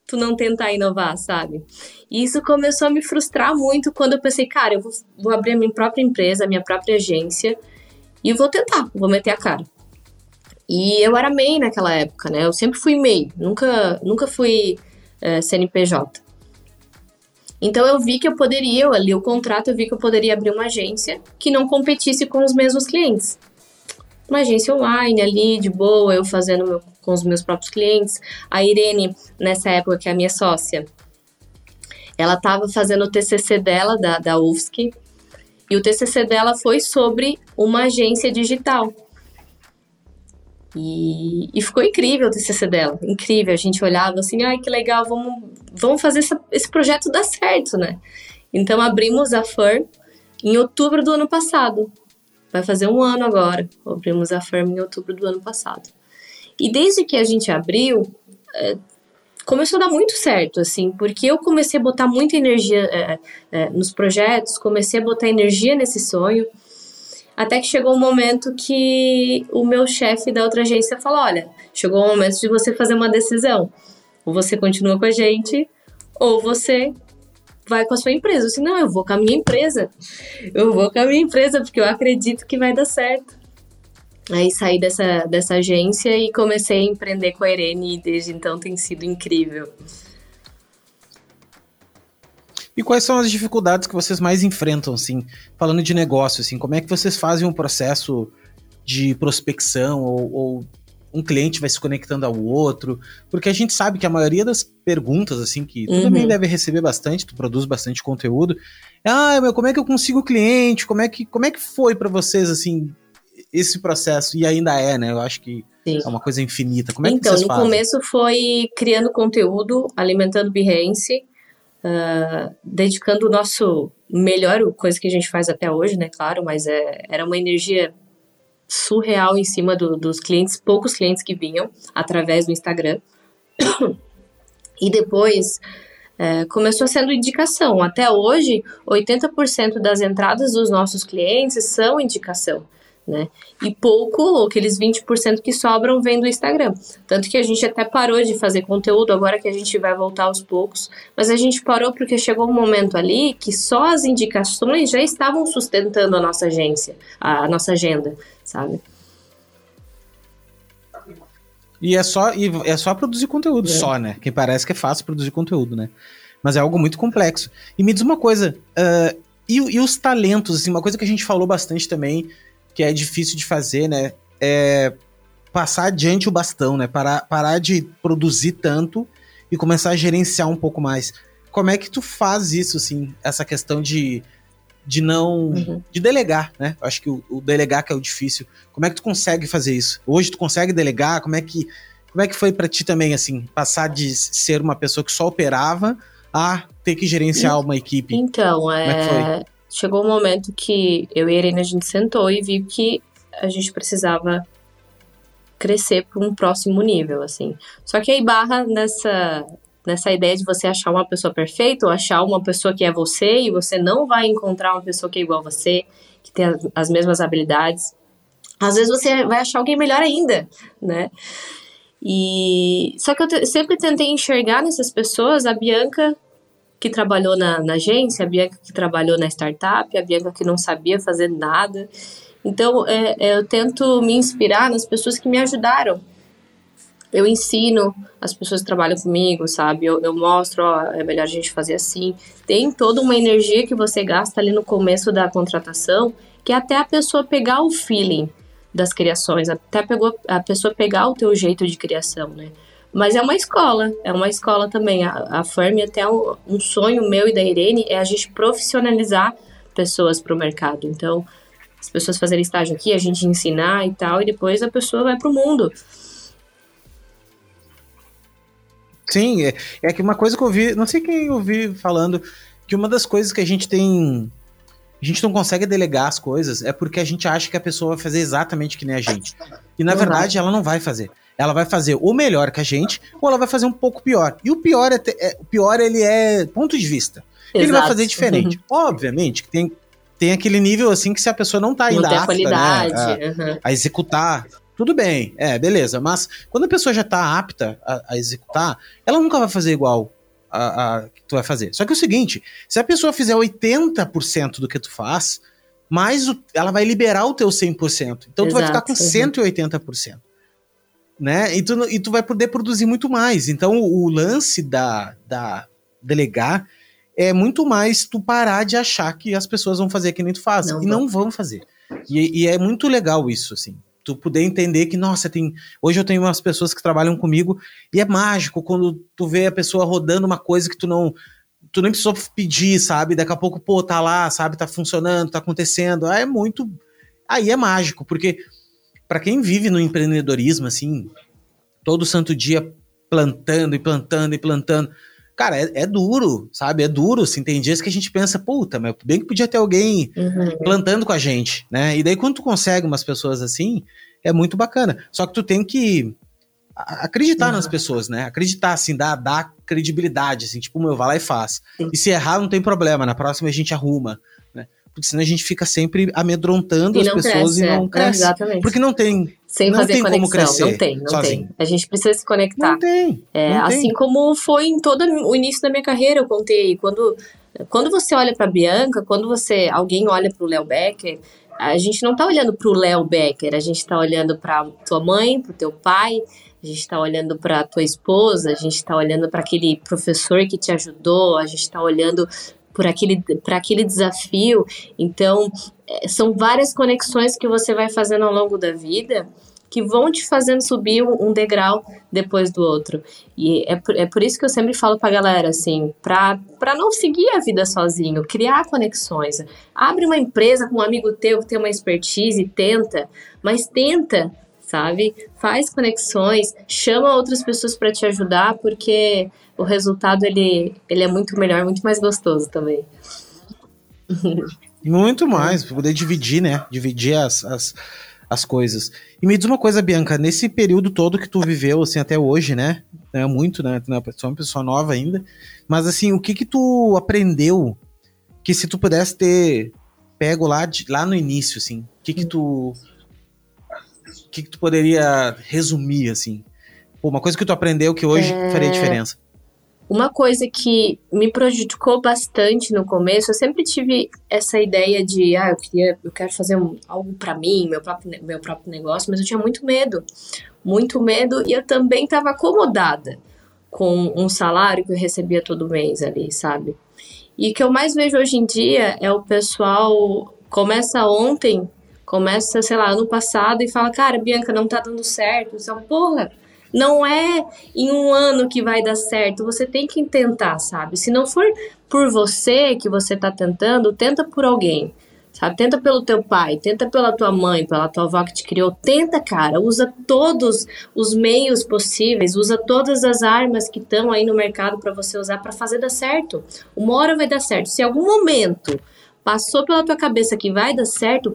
tu não tentar inovar, sabe? E isso começou a me frustrar muito quando eu pensei, cara, eu vou, vou abrir a minha própria empresa, a minha própria agência e vou tentar, vou meter a cara. E eu era MEI naquela época, né? Eu sempre fui MEI, nunca, nunca fui é, CNPJ. Então eu vi que eu poderia, eu ali o contrato, eu vi que eu poderia abrir uma agência que não competisse com os mesmos clientes uma agência online ali, de boa, eu fazendo meu, com os meus próprios clientes. A Irene, nessa época, que é a minha sócia, ela estava fazendo o TCC dela, da, da UFSC, e o TCC dela foi sobre uma agência digital. E, e, ficou incrível o TCC dela, incrível. A gente olhava assim, ai que legal, vamos, vamos fazer essa, esse projeto dar certo, né? Então abrimos a FIR em outubro do ano passado. Vai fazer um ano agora. Abrimos a firma em outubro do ano passado. E desde que a gente abriu, é, começou a dar muito certo, assim, porque eu comecei a botar muita energia é, é, nos projetos, comecei a botar energia nesse sonho, até que chegou um momento que o meu chefe da outra agência falou: olha, chegou o momento de você fazer uma decisão. Ou você continua com a gente, ou você vai com a sua empresa. Eu não, eu vou com a minha empresa. Eu vou com a minha empresa, porque eu acredito que vai dar certo. Aí saí dessa, dessa agência e comecei a empreender com a Irene e desde então tem sido incrível. E quais são as dificuldades que vocês mais enfrentam, assim, falando de negócio, assim, como é que vocês fazem um processo de prospecção ou, ou um cliente vai se conectando ao outro, porque a gente sabe que a maioria das perguntas, assim, que tu uhum. também deve receber bastante, tu produz bastante conteúdo, é, ah, meu, como é que eu consigo cliente? Como é que, como é que foi para vocês, assim, esse processo? E ainda é, né? Eu acho que Sim. é uma coisa infinita. Como é então, que vocês fazem? no começo foi criando conteúdo, alimentando Behance, uh, dedicando o nosso melhor, coisa que a gente faz até hoje, né, claro, mas é, era uma energia surreal em cima do, dos clientes, poucos clientes que vinham através do Instagram. e depois é, começou sendo indicação. Até hoje, 80% das entradas dos nossos clientes são indicação né? E pouco, aqueles 20% que sobram, vem do Instagram. Tanto que a gente até parou de fazer conteúdo, agora que a gente vai voltar aos poucos, mas a gente parou porque chegou um momento ali que só as indicações já estavam sustentando a nossa agência, a nossa agenda, sabe? E é só, e é só produzir conteúdo, é. só, né? Quem parece que é fácil produzir conteúdo, né? Mas é algo muito complexo. E me diz uma coisa, uh, e, e, os talentos, assim, uma coisa que a gente falou bastante também, que é difícil de fazer, né? É passar adiante o bastão, né? Parar, parar de produzir tanto e começar a gerenciar um pouco mais. Como é que tu faz isso, assim, essa questão de, de não. Uhum. de delegar, né? Eu acho que o, o, delegar que é o difícil. Como é que tu consegue fazer isso? Hoje tu consegue delegar? Como é que. Como é que foi para ti também, assim, passar de ser uma pessoa que só operava a ter que gerenciar uma equipe? Então, é, é chegou um momento que eu e a Irene a gente sentou e viu que a gente precisava crescer para um próximo nível, assim. Só que aí barra nessa nessa ideia de você achar uma pessoa perfeita ou achar uma pessoa que é você e você não vai encontrar uma pessoa que é igual a você, que tem as, as mesmas habilidades. Às vezes você vai achar alguém melhor ainda, né? E só que eu sempre tentei enxergar nessas pessoas a Bianca que trabalhou na, na agência, a Bianca que trabalhou na startup, a Bianca que não sabia fazer nada. Então, é, é, eu tento me inspirar nas pessoas que me ajudaram. Eu ensino as pessoas que trabalham comigo, sabe? Eu, eu mostro, ó, é melhor a gente fazer assim. Tem toda uma energia que você gasta ali no começo da contratação, que é até a pessoa pegar o feeling das criações, até a pessoa pegar o teu jeito de criação, né? Mas é uma escola, é uma escola também. A, a Firme, até um, um sonho meu e da Irene, é a gente profissionalizar pessoas para o mercado. Então, as pessoas fazerem estágio aqui, a gente ensinar e tal, e depois a pessoa vai para o mundo. Sim, é, é que uma coisa que eu vi, não sei quem eu vi falando, que uma das coisas que a gente tem. A gente não consegue delegar as coisas é porque a gente acha que a pessoa vai fazer exatamente que nem a gente. E na verdade ela não vai fazer. Ela vai fazer o melhor que a gente, ou ela vai fazer um pouco pior. E o pior é, é o pior ele é ponto de vista. Exato. Ele vai fazer diferente. Uhum. Obviamente que tem, tem aquele nível assim que se a pessoa não tá ainda não apta, né, a, uhum. a, executar, tudo bem, é, beleza. Mas quando a pessoa já tá apta a, a executar, ela nunca vai fazer igual a, a, que tu vai fazer. Só que é o seguinte, se a pessoa fizer 80% do que tu faz, mais o, ela vai liberar o teu 100%. Então Exato, tu vai ficar com uhum. 180% né? E tu, e tu vai poder produzir muito mais. Então, o, lance da, da delegar é muito mais tu parar de achar que as pessoas vão fazer que nem tu faz. Não e não vão fazer. E, e, é muito legal isso, assim. Tu poder entender que, nossa, tem. Hoje eu tenho umas pessoas que trabalham comigo e é mágico quando tu vê a pessoa rodando uma coisa que tu não. Tu nem precisou pedir, sabe? Daqui a pouco, pô, tá lá, sabe? Tá funcionando, tá acontecendo. É muito. Aí é mágico, porque para quem vive no empreendedorismo, assim, todo santo dia plantando e plantando e plantando, cara, é, é, duro, sabe? É duro, assim, tem dias que a gente pensa, puta, mas bem que podia ter alguém uhum. plantando com a gente, né? E daí quando tu consegue umas pessoas assim, é muito bacana. Só que tu tem que acreditar uhum. nas pessoas, né? Acreditar, assim, dar, dar credibilidade, assim, tipo, meu, vai lá e faz. E se errar, não tem problema, na próxima a gente arruma porque senão a gente fica sempre amedrontando as pessoas cresce, e não é, cresce. exatamente. Porque não tem. Sem não fazer tem conexão, como crescer não tem, não sozinho. tem. A gente precisa se conectar. Não tem. É, não assim tem. como foi em todo o início da minha carreira, eu contei. Quando, quando você olha para Bianca, quando você alguém olha para o Léo Becker, a gente não está olhando para o Léo Becker, a gente está olhando para tua mãe, para o teu pai, a gente está olhando para tua esposa, a gente está olhando para aquele professor que te ajudou, a gente está olhando por aquele, para aquele desafio. Então, é, são várias conexões que você vai fazendo ao longo da vida que vão te fazendo subir um, degrau depois do outro. E é por, é por isso que eu sempre falo pra galera, assim, pra, pra não seguir a vida sozinho, criar conexões. Abre uma empresa com um amigo teu que tem uma expertise, tenta, mas tenta, sabe? Faz conexões, chama outras pessoas para te ajudar, porque o resultado ele, ele é muito melhor, muito mais gostoso também. Muito mais, poder dividir, né? Dividir as, as, as coisas. E me diz uma coisa, Bianca, nesse período todo que tu viveu, assim, até hoje, né? É muito, né? Tu é uma pessoa nova ainda. Mas, assim, o que que tu aprendeu que se tu pudesse ter pego lá, de, lá no início, assim, o que que tu... O que que tu poderia resumir, assim? Pô, uma coisa que tu aprendeu que hoje é... faria diferença. Uma coisa que me prejudicou bastante no começo, eu sempre tive essa ideia de, ah, eu queria, eu quero fazer um, algo para mim, meu próprio, meu próprio negócio, mas eu tinha muito medo, muito medo, e eu também estava acomodada com um salário que eu recebia todo mês ali, sabe? E o que eu mais vejo hoje em dia é o pessoal começa ontem, começa, sei lá, ano passado e fala, cara, Bianca, não tá dando certo. Então, porra, não é em um ano que vai dar certo, você tem que tentar, sabe? Se não for por você que você tá tentando, tenta por alguém. Sabe? Tenta pelo teu pai, tenta pela tua mãe, pela tua avó que te criou. Tenta, cara. Usa todos os meios possíveis, usa todas as armas que estão aí no mercado para você usar para fazer dar certo. Uma hora vai dar certo. Se algum momento passou pela tua cabeça que vai dar certo,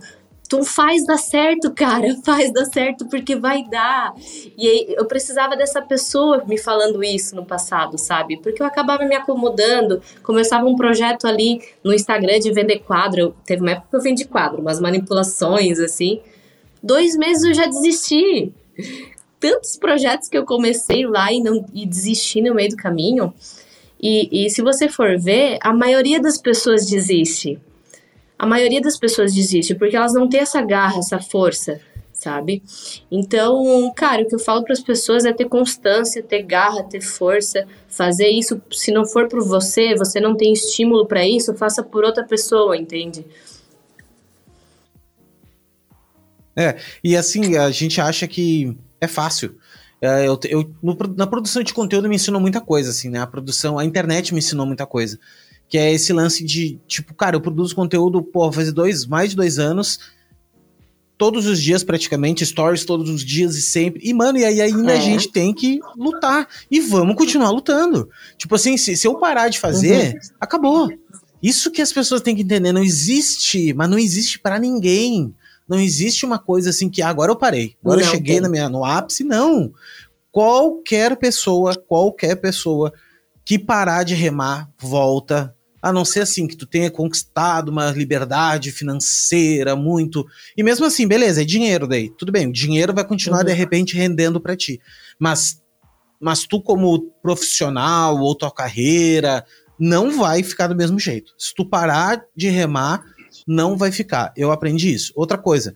Tu faz dar certo, cara, faz dar certo porque vai dar. E aí, eu precisava dessa pessoa me falando isso no passado, sabe? Porque eu acabava me acomodando, começava um projeto ali no Instagram de vender quadro. Teve uma época que eu vendi quadro, umas manipulações assim. Dois meses eu já desisti. Tantos projetos que eu comecei lá e, não, e desisti no meio do caminho. E, e se você for ver, a maioria das pessoas desiste a maioria das pessoas desiste porque elas não têm essa garra, essa força, sabe? Então, cara, o que eu falo para as pessoas é ter constância, ter garra, ter força, fazer isso. Se não for por você, você não tem estímulo para isso, faça por outra pessoa, entende? É, e assim, a gente acha que é fácil. É, eu, eu na produção de conteúdo me ensinou muita coisa, assim, né? A produção, a internet me ensinou muita coisa que é esse lance de, tipo, cara, eu produzo conteúdo, pô, faz dois, mais de dois anos, todos os dias praticamente, stories todos os dias e sempre. E, mano, e aí ainda é. a gente tem que lutar. E vamos continuar lutando. Tipo assim, se, se eu parar de fazer, uhum. acabou. Isso que as pessoas têm que entender, não existe, mas não existe para ninguém. Não existe uma coisa assim que ah, agora eu parei, agora não, eu cheguei na minha, no ápice, não. Qualquer pessoa, qualquer pessoa que parar de remar, volta, a não ser assim que tu tenha conquistado uma liberdade financeira muito. E mesmo assim, beleza, é dinheiro daí. Tudo bem, o dinheiro vai continuar uhum. de repente rendendo para ti. Mas mas tu como profissional ou tua carreira não vai ficar do mesmo jeito. Se tu parar de remar, não vai ficar. Eu aprendi isso. Outra coisa,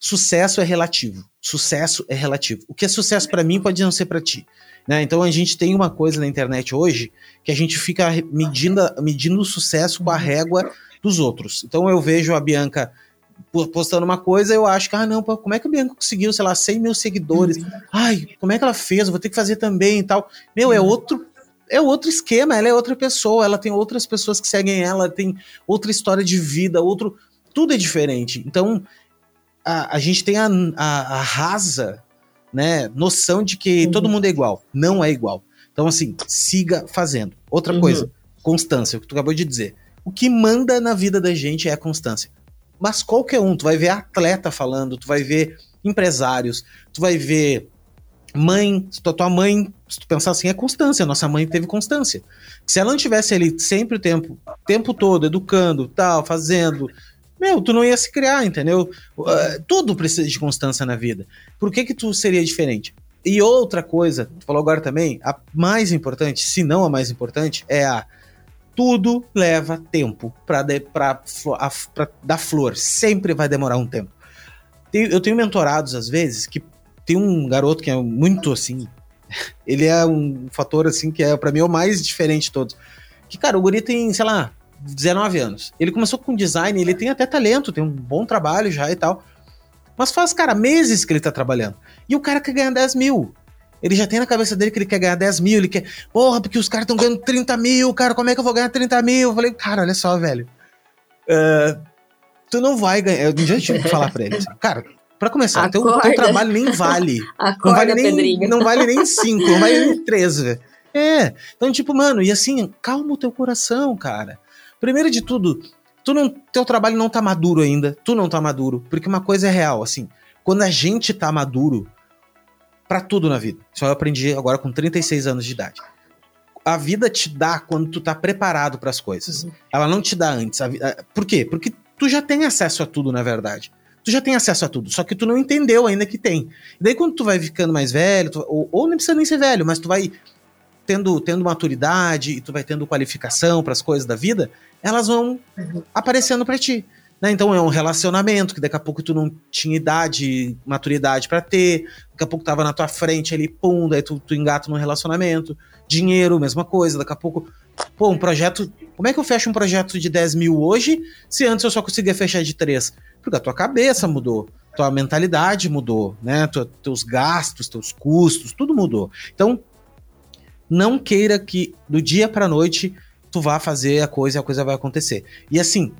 sucesso é relativo. Sucesso é relativo. O que é sucesso para mim pode não ser para ti. Né? Então a gente tem uma coisa na internet hoje que a gente fica medindo, medindo o sucesso com a régua dos outros. Então eu vejo a Bianca postando uma coisa, eu acho que, ah, não, como é que a Bianca conseguiu, sei lá, 100 mil seguidores? Ai, como é que ela fez? Eu vou ter que fazer também e tal. Meu, é outro é outro esquema, ela é outra pessoa, ela tem outras pessoas que seguem ela, tem outra história de vida, outro. Tudo é diferente. Então, a, a gente tem a, a, a rasa né, noção de que uhum. todo mundo é igual. Não é igual. Então, assim, siga fazendo. Outra uhum. coisa, constância, o que tu acabou de dizer. O que manda na vida da gente é a constância. Mas qualquer um, tu vai ver atleta falando, tu vai ver empresários, tu vai ver mãe, tua mãe, se tu pensar assim, é constância. Nossa mãe teve constância. Se ela não tivesse ali sempre o tempo, tempo todo, educando, tal, fazendo, meu, tu não ia se criar, entendeu? Uh, tudo precisa de constância na vida. Por que que tu seria diferente? E outra coisa, tu falou agora também, a mais importante, se não a mais importante, é a tudo leva tempo para dar flor. Sempre vai demorar um tempo. Eu tenho mentorados às vezes que tem um garoto que é muito assim, ele é um fator assim que é para mim o mais diferente de todos. Que cara, o guri tem, sei lá, 19 anos. Ele começou com design, ele tem até talento, tem um bom trabalho já e tal. Mas faz, cara, meses que ele tá trabalhando. E o cara quer ganhar 10 mil. Ele já tem na cabeça dele que ele quer ganhar 10 mil, ele quer. Porra, porque os caras estão ganhando 30 mil, cara, como é que eu vou ganhar 30 mil? Eu falei, cara, olha só, velho. Uh, tu não vai ganhar. Eu tive que falar pra ele. Assim, cara, pra começar, teu, teu, trabalho nem vale. Acorda, não vale nem, Pedrinho. não vale nem 5, não vale nem 3, velho. É. Então, tipo, mano, e assim, calma o teu coração, cara. Primeiro de tudo, tu não, teu trabalho não tá maduro ainda, tu não tá maduro, porque uma coisa é real, assim, quando a gente tá maduro para tudo na vida. Isso eu aprendi agora com 36 anos de idade. A vida te dá quando tu tá preparado para as coisas. Uhum. Ela não te dá antes. Por quê? Porque tu já tem acesso a tudo, na verdade. Tu já tem acesso a tudo, só que tu não entendeu ainda que tem. E daí quando tu vai ficando mais velho, tu, ou, ou nem precisa nem ser velho, mas tu vai tendo, tendo maturidade e tu vai tendo qualificação para as coisas da vida, elas vão uhum. aparecendo para ti. Né? Então é um relacionamento que daqui a pouco tu não tinha idade, maturidade para ter, daqui a pouco tava na tua frente ali, pum, daí tu, tu engata num relacionamento. Dinheiro, mesma coisa, daqui a pouco, pô, um projeto. Como é que eu fecho um projeto de 10 mil hoje se antes eu só conseguia fechar de 3? Porque a tua cabeça mudou, tua mentalidade mudou, né? Tua, teus gastos, teus custos, tudo mudou. Então, não queira que do dia pra noite tu vá fazer a coisa e a coisa vai acontecer. E assim,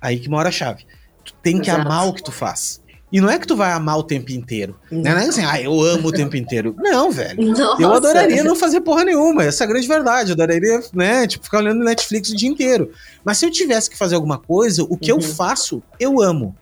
aí que mora a chave. Tu tem que Exato. amar o que tu faz. E não é que tu vai amar o tempo inteiro. Né? Não é assim, ah, eu amo o tempo inteiro. Não, velho. Nossa. Eu adoraria não fazer porra nenhuma. Essa é a grande verdade. Eu adoraria, né, tipo, ficar olhando Netflix o dia inteiro. Mas se eu tivesse que fazer alguma coisa, o que uhum. eu faço, eu amo.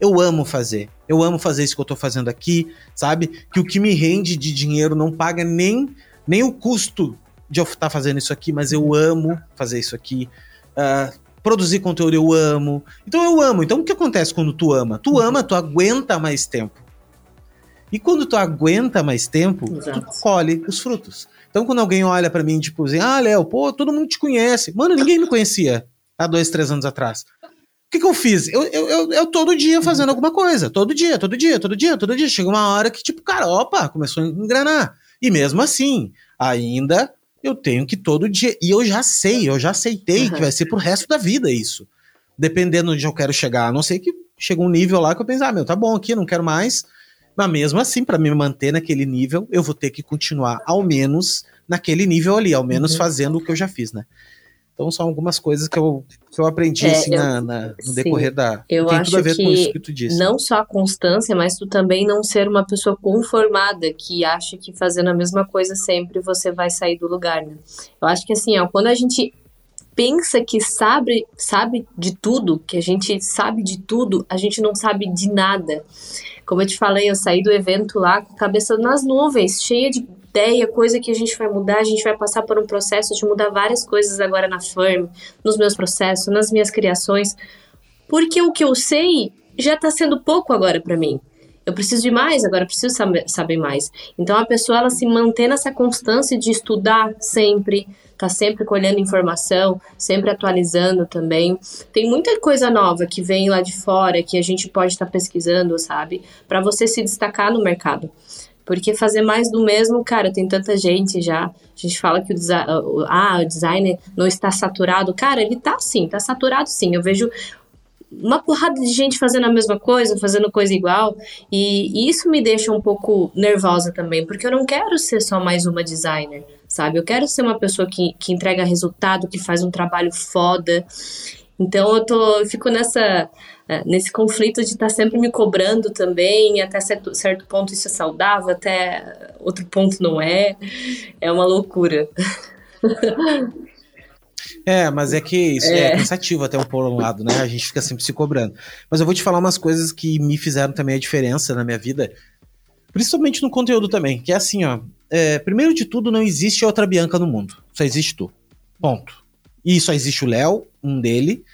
Eu amo fazer. Eu amo fazer isso que eu tô fazendo aqui, sabe? Que o que me rende de dinheiro não paga nem nem o custo de eu estar tá fazendo isso aqui, mas eu amo fazer isso aqui. Uh, produzir conteúdo eu amo. Então eu amo. Então o que acontece quando tu ama? Tu ama, tu aguenta mais tempo. E quando tu aguenta mais tempo, Exato. tu colhe os frutos. Então quando alguém olha para mim, tipo assim, ah, Léo, pô, todo mundo te conhece. Mano, ninguém me conhecia há dois, três anos atrás. O que, que eu fiz? Eu, eu, eu, eu, todo dia fazendo alguma coisa. Todo dia, todo dia, todo dia, todo dia. Chega uma hora que, tipo, cara, opa, começou a engrenar. E mesmo assim, ainda eu tenho que todo dia. E eu já sei, eu já aceitei uhum. que vai ser pro resto da vida isso. Dependendo de onde eu quero chegar. A não sei que chega um nível lá que eu penso, ah, meu, tá bom aqui, não quero mais. Mas mesmo assim, para me manter naquele nível, eu vou ter que continuar ao menos naquele nível ali, ao menos uhum. fazendo o que eu já fiz, né? Então são algumas coisas que eu, que eu aprendi é, assim, eu, na, na, no decorrer da. Eu tem acho tudo a ver que com isso que tu disse. Não só a constância, mas tu também não ser uma pessoa conformada que acha que fazendo a mesma coisa sempre você vai sair do lugar, né? Eu acho que assim, ó, quando a gente pensa que sabe, sabe de tudo, que a gente sabe de tudo, a gente não sabe de nada. Como eu te falei, eu saí do evento lá com a cabeça nas nuvens, cheia de ideia, coisa que a gente vai mudar, a gente vai passar por um processo de mudar várias coisas agora na firm, nos meus processos, nas minhas criações, porque o que eu sei já está sendo pouco agora para mim. Eu preciso de mais, agora preciso saber, saber, mais. Então a pessoa ela se mantém nessa constância de estudar sempre, tá sempre colhendo informação, sempre atualizando também. Tem muita coisa nova que vem lá de fora que a gente pode estar tá pesquisando, sabe? Para você se destacar no mercado. Porque fazer mais do mesmo, cara, tem tanta gente já. A gente fala que o, ah, o designer não está saturado. Cara, ele tá sim, tá saturado sim. Eu vejo uma porrada de gente fazendo a mesma coisa, fazendo coisa igual, e isso me deixa um pouco nervosa também, porque eu não quero ser só mais uma designer, sabe? Eu quero ser uma pessoa que, que entrega resultado, que faz um trabalho foda. Então eu tô, eu fico nessa nesse conflito de estar tá sempre me cobrando também, até certo, certo ponto isso é saudável, até outro ponto não é. É uma loucura. É, mas é que isso é, é cansativo até um por um lado, né? A gente fica sempre se cobrando. Mas eu vou te falar umas coisas que me fizeram também a diferença na minha vida, principalmente no conteúdo também, que é assim, ó. É, primeiro de tudo, não existe outra Bianca no mundo. Só existe tu. Ponto. E só existe o Léo, um dele,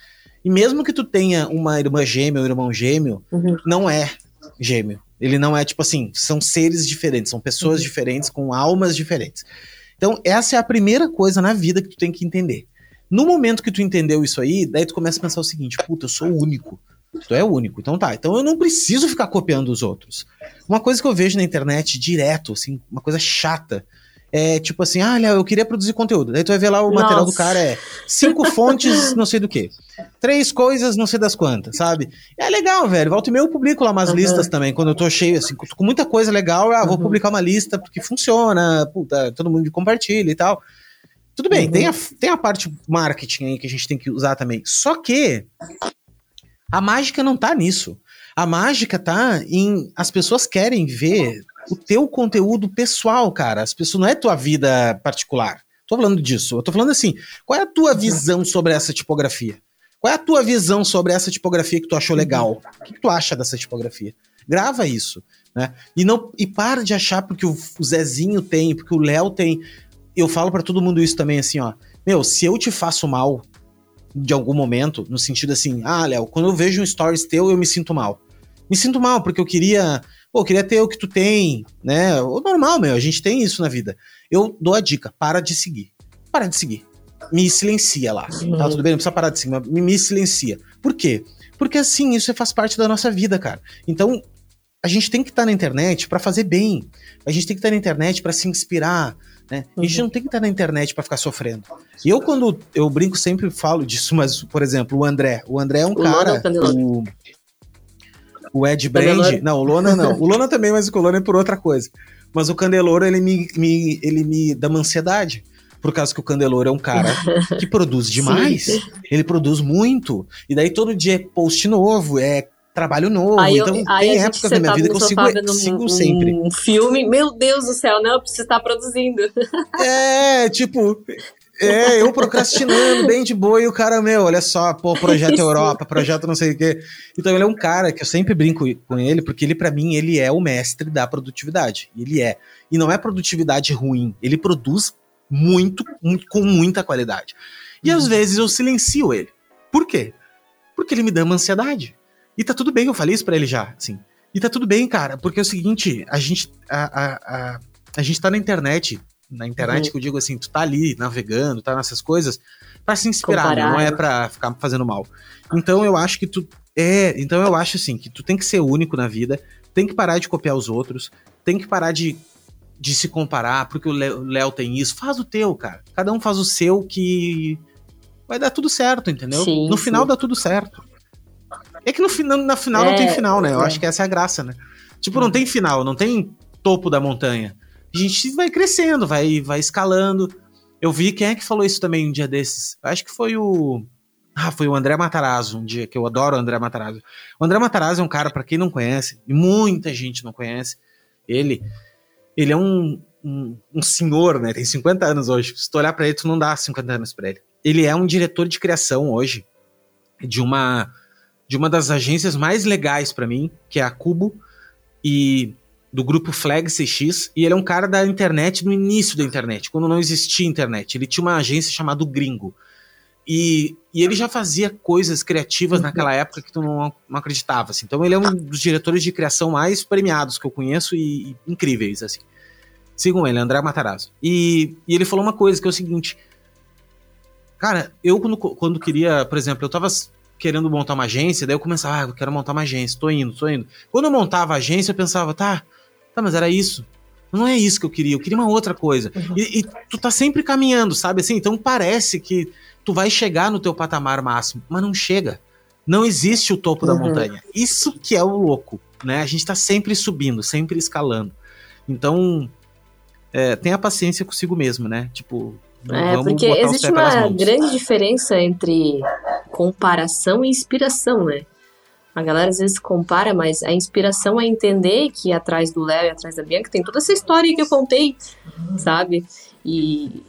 e mesmo que tu tenha uma irmã gêmea ou um irmão gêmeo, uhum. não é gêmeo. Ele não é tipo assim, são seres diferentes, são pessoas uhum. diferentes com almas diferentes. Então, essa é a primeira coisa na vida que tu tem que entender. No momento que tu entendeu isso aí, daí tu começa a pensar o seguinte: puta, eu sou o único. Tu é o único. Então tá, então eu não preciso ficar copiando os outros. Uma coisa que eu vejo na internet direto, assim, uma coisa chata, é tipo assim, ah, Léo, eu queria produzir conteúdo. Daí tu vai ver lá o Nossa. material do cara é cinco fontes, não sei do que. Três coisas, não sei das quantas, sabe? É legal, velho. Volta e meio eu publico lá umas uhum. listas também. Quando eu tô cheio, assim, com muita coisa legal, ah, vou uhum. publicar uma lista porque funciona, puta, todo mundo compartilha e tal. Tudo bem, uhum. tem, a, tem a parte marketing aí que a gente tem que usar também. Só que a mágica não tá nisso. A mágica tá em as pessoas querem ver o teu conteúdo pessoal, cara. As pessoas não é tua vida particular. Tô falando disso. Eu tô falando assim, qual é a tua visão sobre essa tipografia? Qual é a tua visão sobre essa tipografia que tu achou legal? O que, tu acha dessa tipografia? Grava isso, né? E não e para de achar porque o, o Zezinho tem, porque o Léo tem. Eu falo para todo mundo isso também assim, ó. Meu, se eu te faço mal de algum momento, no sentido assim, ah, Léo, quando eu vejo um stories teu, eu me sinto mal. Me sinto mal porque eu queria Pô, queria ter o que tu tem, né? O normal, meu, a gente tem isso na vida. Eu dou a dica, para de seguir. Para de seguir. Me silencia lá. Uhum. Tá tudo bem, não precisa parar de seguir, mas me, silencia. Por quê? Porque assim, isso faz parte da nossa vida, cara. Então, a gente tem que estar tá na internet para fazer bem. A gente tem que estar tá na internet para se inspirar, né? A gente uhum. não tem que estar tá na internet para ficar sofrendo. E eu, quando eu brinco, sempre falo disso, mas, por exemplo, o André. O André é um o cara. O, o Ed Brand. Não, o Lona não. O Lona também, mas o Lona é por outra coisa. Mas o Candeloro, ele me, me, ele me dá uma ansiedade por causa que o Candeloro é um cara que produz demais. Sim. Ele produz muito. E daí todo dia é post novo, é trabalho novo. Aí então eu, tem épocas da minha vida que eu sigo, sigo um, sempre. Um filme, meu Deus do céu, não, eu preciso estar produzindo. É, tipo, é, eu procrastinando, bem de boa, e o cara, meu, olha só, pô, projeto Europa, projeto não sei o quê. Então ele é um cara que eu sempre brinco com ele, porque ele, para mim, ele é o mestre da produtividade. Ele é. E não é produtividade ruim, ele produz muito, muito com muita qualidade. E às vezes eu silencio ele. Por quê? Porque ele me dá uma ansiedade. E tá tudo bem, eu falei isso pra ele já, assim. E tá tudo bem, cara, porque é o seguinte, a gente, a, a, a, a gente tá na internet, na internet uhum. que eu digo assim, tu tá ali navegando, tá nessas coisas, para se inspirar, né? não é para ficar fazendo mal. Então eu acho que tu é, então eu acho assim que tu tem que ser único na vida, tem que parar de copiar os outros, tem que parar de de se comparar, porque o Léo tem isso. Faz o teu, cara. Cada um faz o seu que vai dar tudo certo, entendeu? Sim, no final sim. dá tudo certo. É que no final, na final é, não tem é, final, né? Eu é. acho que essa é a graça, né? Tipo, não tem final, não tem topo da montanha. A gente vai crescendo, vai, vai escalando. Eu vi quem é que falou isso também um dia desses. Acho que foi o. Ah, foi o André Matarazzo, um dia que eu adoro o André Matarazzo. O André Matarazzo é um cara, para quem não conhece, e muita gente não conhece, ele ele é um, um, um, senhor, né? Tem 50 anos hoje. Se tu olhar pra ele, tu não dá 50 anos pra ele. Ele é um diretor de criação hoje de uma de uma das agências mais legais para mim, que é a Cubo, e do grupo Flag CX, e ele é um cara da internet no início da internet, quando não existia internet. Ele tinha uma agência chamada Gringo. E, e ele já fazia coisas criativas uhum. naquela época que tu não, não acreditava. Assim. Então ele é um dos diretores de criação mais premiados que eu conheço e, e incríveis, assim. Sigam ele, André Matarazzo. E, e ele falou uma coisa que é o seguinte. Cara, eu quando, quando queria, por exemplo, eu tava querendo montar uma agência, daí eu começava, ah, eu quero montar uma agência, tô indo, tô indo. Quando eu montava a agência, eu pensava, tá, tá, mas era isso. Não é isso que eu queria, eu queria uma outra coisa. Uhum. E, e, tu tá sempre caminhando, sabe assim? Então parece que tu vai chegar no teu patamar máximo, mas não chega. Não existe o topo uhum. da montanha. Isso que é o louco, né? A gente tá sempre subindo, sempre escalando. Então, é, tenha paciência consigo mesmo, né? Tipo, é, porque existe uma grande diferença entre comparação e inspiração, né? A galera às vezes compara, mas a inspiração é entender que atrás do Léo e atrás da Bianca tem toda essa história que eu contei, sabe? E,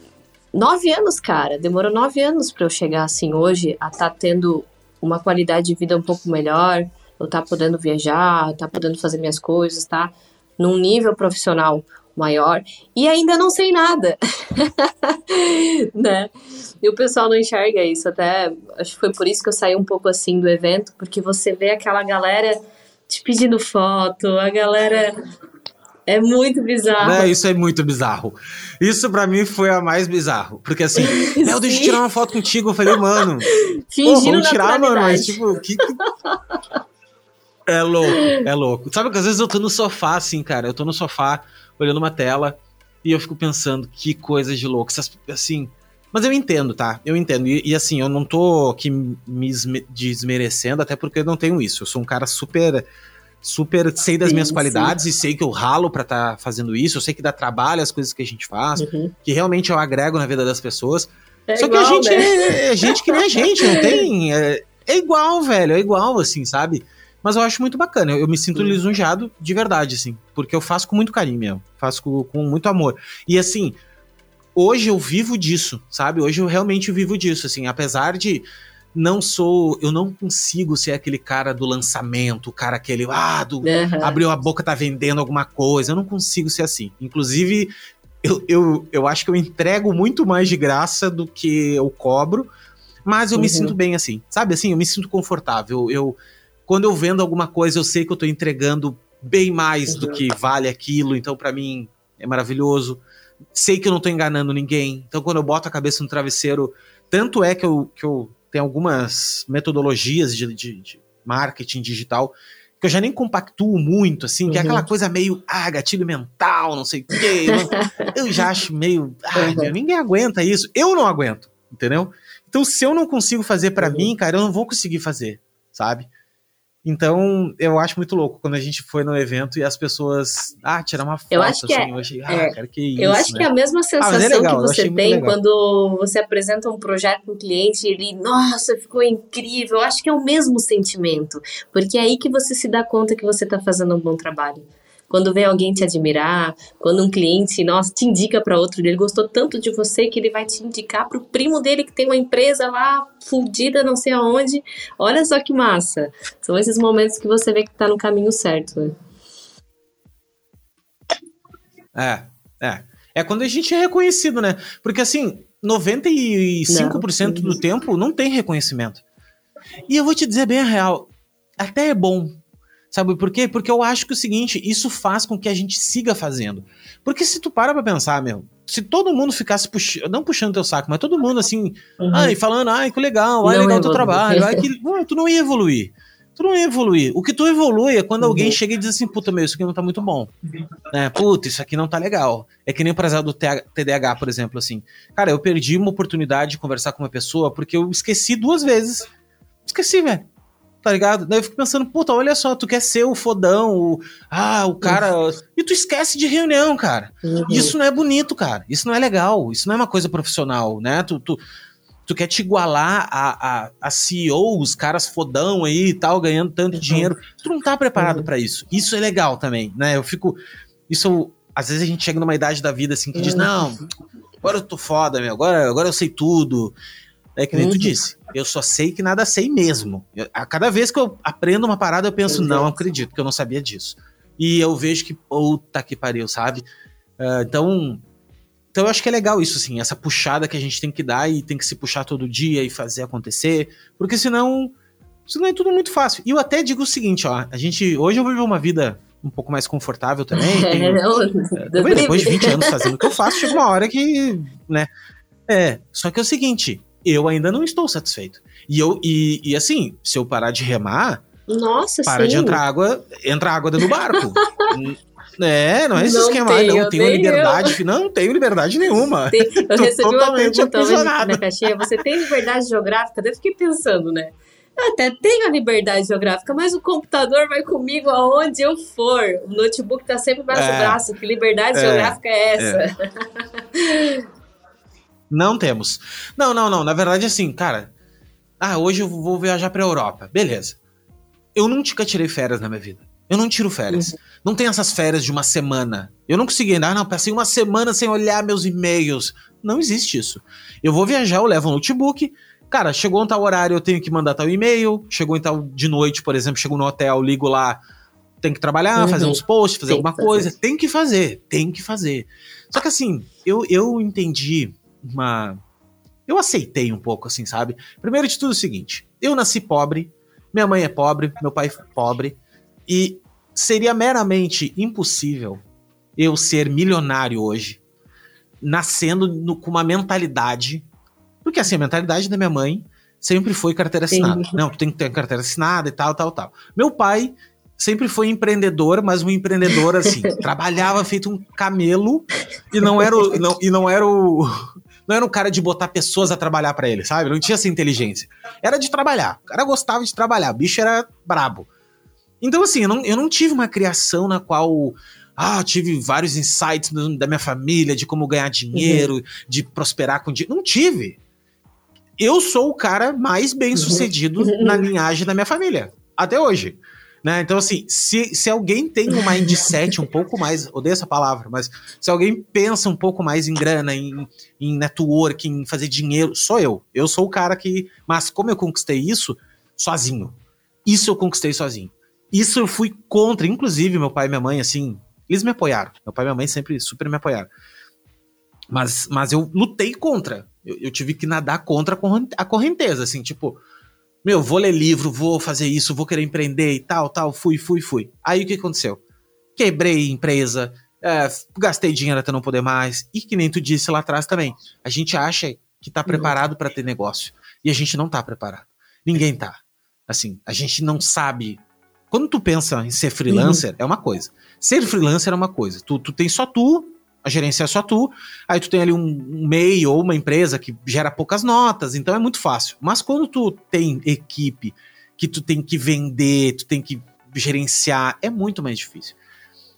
Nove anos, cara. Demorou nove anos para eu chegar assim hoje a estar tá tendo uma qualidade de vida um pouco melhor, eu tá podendo viajar, tá podendo fazer minhas coisas, tá num nível profissional maior e ainda não sei nada, né? E o pessoal não enxerga isso, até acho que foi por isso que eu saí um pouco assim do evento, porque você vê aquela galera te pedindo foto, a galera é muito bizarro. É, isso é muito bizarro. Isso para mim foi a mais bizarro. Porque assim, eu deixa eu tirar uma foto contigo. Eu falei, mano. Fingindo pô, vamos tirar, mano. Mas tipo, que. É louco, é louco. Sabe que às vezes eu tô no sofá, assim, cara. Eu tô no sofá, olhando uma tela, e eu fico pensando, que coisa de louco. Assim. Mas eu entendo, tá? Eu entendo. E, e assim, eu não tô aqui me desmerecendo, até porque eu não tenho isso. Eu sou um cara super super sei das sim, minhas qualidades sim. e sei que eu ralo para estar tá fazendo isso, eu sei que dá trabalho as coisas que a gente faz, uhum. que realmente eu agrego na vida das pessoas. É Só igual, que a gente né? é, é, gente que nem a gente, não tem. É, é, igual, velho, é igual, assim, sabe? Mas eu acho muito bacana, eu, eu me sinto uhum. lisonjeado de verdade, assim, porque eu faço com muito carinho mesmo, faço com, com muito amor. E assim, hoje eu vivo disso, sabe? Hoje eu realmente vivo disso, assim, apesar de não sou, eu não consigo ser aquele cara do lançamento, o cara aquele, ah, do, uhum. abriu a boca, tá vendendo alguma coisa. Eu não consigo ser assim. Inclusive, eu, eu, eu acho que eu entrego muito mais de graça do que eu cobro, mas eu uhum. me sinto bem assim, sabe? Assim, eu me sinto confortável. Eu, quando eu vendo alguma coisa, eu sei que eu tô entregando bem mais uhum. do que vale aquilo, então para mim é maravilhoso. Sei que eu não tô enganando ninguém, então quando eu boto a cabeça no travesseiro, tanto é que eu, que eu tenho algumas metodologias de, de, de marketing digital que eu já nem compactuo muito, assim, uhum. que é aquela uhum. coisa meio, ah, gatilho mental, não sei o quê. eu já acho meio, ah, uhum. ninguém aguenta isso. Eu não aguento, entendeu? Então, se eu não consigo fazer para uhum. mim, cara, eu não vou conseguir fazer, sabe? Então, eu acho muito louco quando a gente foi no evento e as pessoas, ah, tirar uma foto, eu acho que assim, é, eu achei, ah, é, cara, que isso, Eu acho né? que é a mesma sensação ah, é legal, que você tem quando você apresenta um projeto para o cliente e ele, nossa, ficou incrível. Eu acho que é o mesmo sentimento, porque é aí que você se dá conta que você está fazendo um bom trabalho quando vem alguém te admirar, quando um cliente, nossa, te indica para outro, ele gostou tanto de você que ele vai te indicar para o primo dele que tem uma empresa lá fundida não sei aonde. Olha só que massa. São esses momentos que você vê que tá no caminho certo. Né? É, é. É quando a gente é reconhecido, né? Porque assim, 95% não. do tempo não tem reconhecimento. E eu vou te dizer bem a real, até é bom Sabe por quê? Porque eu acho que é o seguinte, isso faz com que a gente siga fazendo. Porque se tu para pra pensar, meu, se todo mundo ficasse puxando, não puxando teu saco, mas todo mundo assim, uhum. ai, falando, ai, que legal, ai, legal o teu trabalho, ai, que. Tu não ia evoluir. Tu não ia evoluir. O que tu evolui é quando uhum. alguém chega e diz assim, puta, meu, isso aqui não tá muito bom. É, puta, isso aqui não tá legal. É que nem o prazer do TDAH, por exemplo, assim. Cara, eu perdi uma oportunidade de conversar com uma pessoa porque eu esqueci duas vezes. Esqueci, velho tá ligado? Daí eu fico pensando, puta, olha só, tu quer ser o fodão, o, ah, o cara. Uhum. E tu esquece de reunião, cara. Uhum. Isso não é bonito, cara. Isso não é legal. Isso não é uma coisa profissional, né? Tu, tu, tu quer te igualar a, a, a CEOs, caras fodão aí e tal, ganhando tanto uhum. dinheiro. Tu não tá preparado uhum. para isso. Isso é legal também, né? Eu fico. Isso. Às vezes a gente chega numa idade da vida assim que diz, uhum. não, agora eu tô foda, meu, agora, agora eu sei tudo. É que nem uhum. tu disse. Eu só sei que nada sei mesmo. Eu, a cada vez que eu aprendo uma parada, eu penso, não acredito que eu não sabia disso. E eu vejo que, puta que pariu, sabe? Uh, então, então eu acho que é legal isso, assim, essa puxada que a gente tem que dar e tem que se puxar todo dia e fazer acontecer, porque senão, senão é tudo muito fácil. E eu até digo o seguinte, ó, a gente, hoje eu viver uma vida um pouco mais confortável também. Tenho, é, depois de 20 anos fazendo o que eu faço, chega uma hora que, né, é, só que é o seguinte, eu ainda não estou satisfeito. E eu e, e assim, se eu parar de remar, nossa, para sim. de entrar água, entra água dentro do barco. é, não é esse não esquema, tenho, não tenho liberdade, eu. não tenho liberdade nenhuma. Tem, eu recebi uma pergunta na caixinha, você tem liberdade geográfica? Eu fiquei pensando, né? Eu até tenho a liberdade geográfica, mas o computador vai comigo aonde eu for. O notebook tá sempre embaixo é, braço. Que liberdade é, geográfica é essa? É. Não temos. Não, não, não. Na verdade, assim, cara. Ah, hoje eu vou viajar pra Europa. Beleza. Eu nunca tirei férias na minha vida. Eu não tiro férias. Uhum. Não tem essas férias de uma semana. Eu não consegui. Ah, não, passei uma semana sem olhar meus e-mails. Não existe isso. Eu vou viajar, eu levo um notebook. Cara, chegou um tal horário, eu tenho que mandar tal e-mail. Chegou em tal de noite, por exemplo, chego no hotel, ligo lá. Tem que trabalhar, uhum. fazer uns posts, fazer tem alguma coisa. Tem que fazer, tem que fazer. Só que assim, eu, eu entendi uma. Eu aceitei um pouco, assim, sabe? Primeiro de tudo é o seguinte: eu nasci pobre, minha mãe é pobre, meu pai é pobre, e seria meramente impossível eu ser milionário hoje, nascendo no, com uma mentalidade. Porque assim, a mentalidade da minha mãe sempre foi carteira assinada. Não, tu tem que ter carteira assinada e tal, tal, tal. Meu pai sempre foi empreendedor, mas um empreendedor assim, trabalhava feito um camelo e não era o, não, e não era o não era um cara de botar pessoas a trabalhar para ele, sabe? Não tinha essa inteligência. Era de trabalhar. O cara gostava de trabalhar. O bicho era brabo. Então, assim, eu não, eu não tive uma criação na qual. Ah, tive vários insights da minha família de como ganhar dinheiro, uhum. de prosperar com dinheiro. Não tive. Eu sou o cara mais bem sucedido uhum. na linhagem da minha família. Até hoje. Né? Então, assim, se, se alguém tem um mindset um pouco mais, odeio essa palavra, mas se alguém pensa um pouco mais em grana, em, em network, em fazer dinheiro, sou eu. Eu sou o cara que. Mas como eu conquistei isso? Sozinho. Isso eu conquistei sozinho. Isso eu fui contra, inclusive meu pai e minha mãe, assim, eles me apoiaram. Meu pai e minha mãe sempre super me apoiaram. Mas, mas eu lutei contra. Eu, eu tive que nadar contra a correnteza, assim, tipo, meu, vou ler livro, vou fazer isso, vou querer empreender e tal, tal, fui, fui, fui. Aí o que aconteceu? quebrei empresa, é, gastei dinheiro até não poder mais. E que nem tu disse lá atrás também. A gente acha que tá preparado para ter negócio. E a gente não tá preparado. Ninguém tá. Assim, a gente não sabe. Quando tu pensa em ser freelancer, uhum. é uma coisa. Ser freelancer é uma coisa. Tu, tu tem só tu, a gerência é só tu, aí tu tem ali um, MEI ou uma empresa que gera poucas notas, então é muito fácil. Mas quando tu tem equipe que tu tem que vender, tu tem que gerenciar, é muito mais difícil.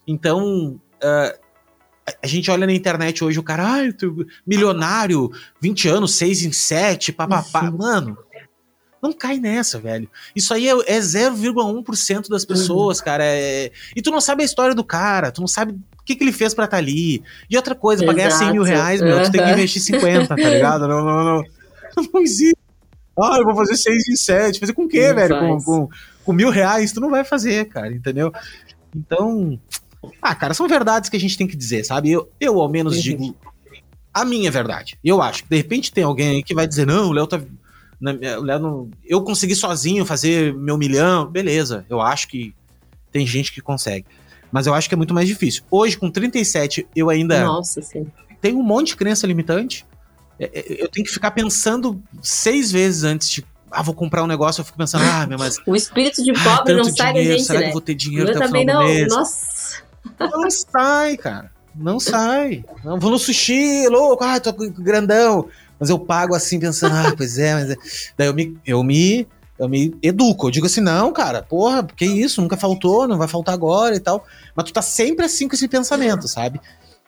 Então, uh, a gente olha na internet hoje o cara, ah, milionário, 20 anos, 6 em 7, papapá. Mano, não cai nessa, velho. Isso aí é, é 0,1% das pessoas, uhum. cara. É... E tu não sabe a história do cara, tu não sabe que, que ele fez pra estar tá ali. E outra coisa, Exato. pra ganhar 100 mil reais, meu, uhum. tu tem que investir 50, tá ligado? Não, não, não. Não existe. Ah, eu vou fazer 6 em 7. Fazer com o quê, não velho? Com, com, com mil reais? Tu não vai fazer, cara, entendeu? Então, ah, cara, são verdades que a gente tem que dizer, sabe? Eu, eu ao menos digo a minha verdade. Eu acho que de repente tem alguém aí que vai dizer: não, o Léo tá. O Léo não, eu consegui sozinho fazer meu milhão. Beleza, eu acho que tem gente que consegue. Mas eu acho que é muito mais difícil. Hoje, com 37, eu ainda. Nossa, sim. Tenho um monte de crença limitante. É, é, eu tenho que ficar pensando seis vezes antes de ah, vou comprar um negócio, eu fico pensando, ah, mas. O espírito de pobre ah, não sai da gente, será né? que eu vou ter dinheiro eu até final não. mês? Nossa. Não sai, cara. Não sai. Não, vou no sushi, louco, ah, tô grandão. Mas eu pago assim, pensando, ah, pois é, mas é. Daí eu me, eu me, eu me educo. Eu digo assim, não, cara, porra, que isso? Nunca faltou, não vai faltar agora e tal. Mas tu tá sempre assim com esse pensamento, sabe?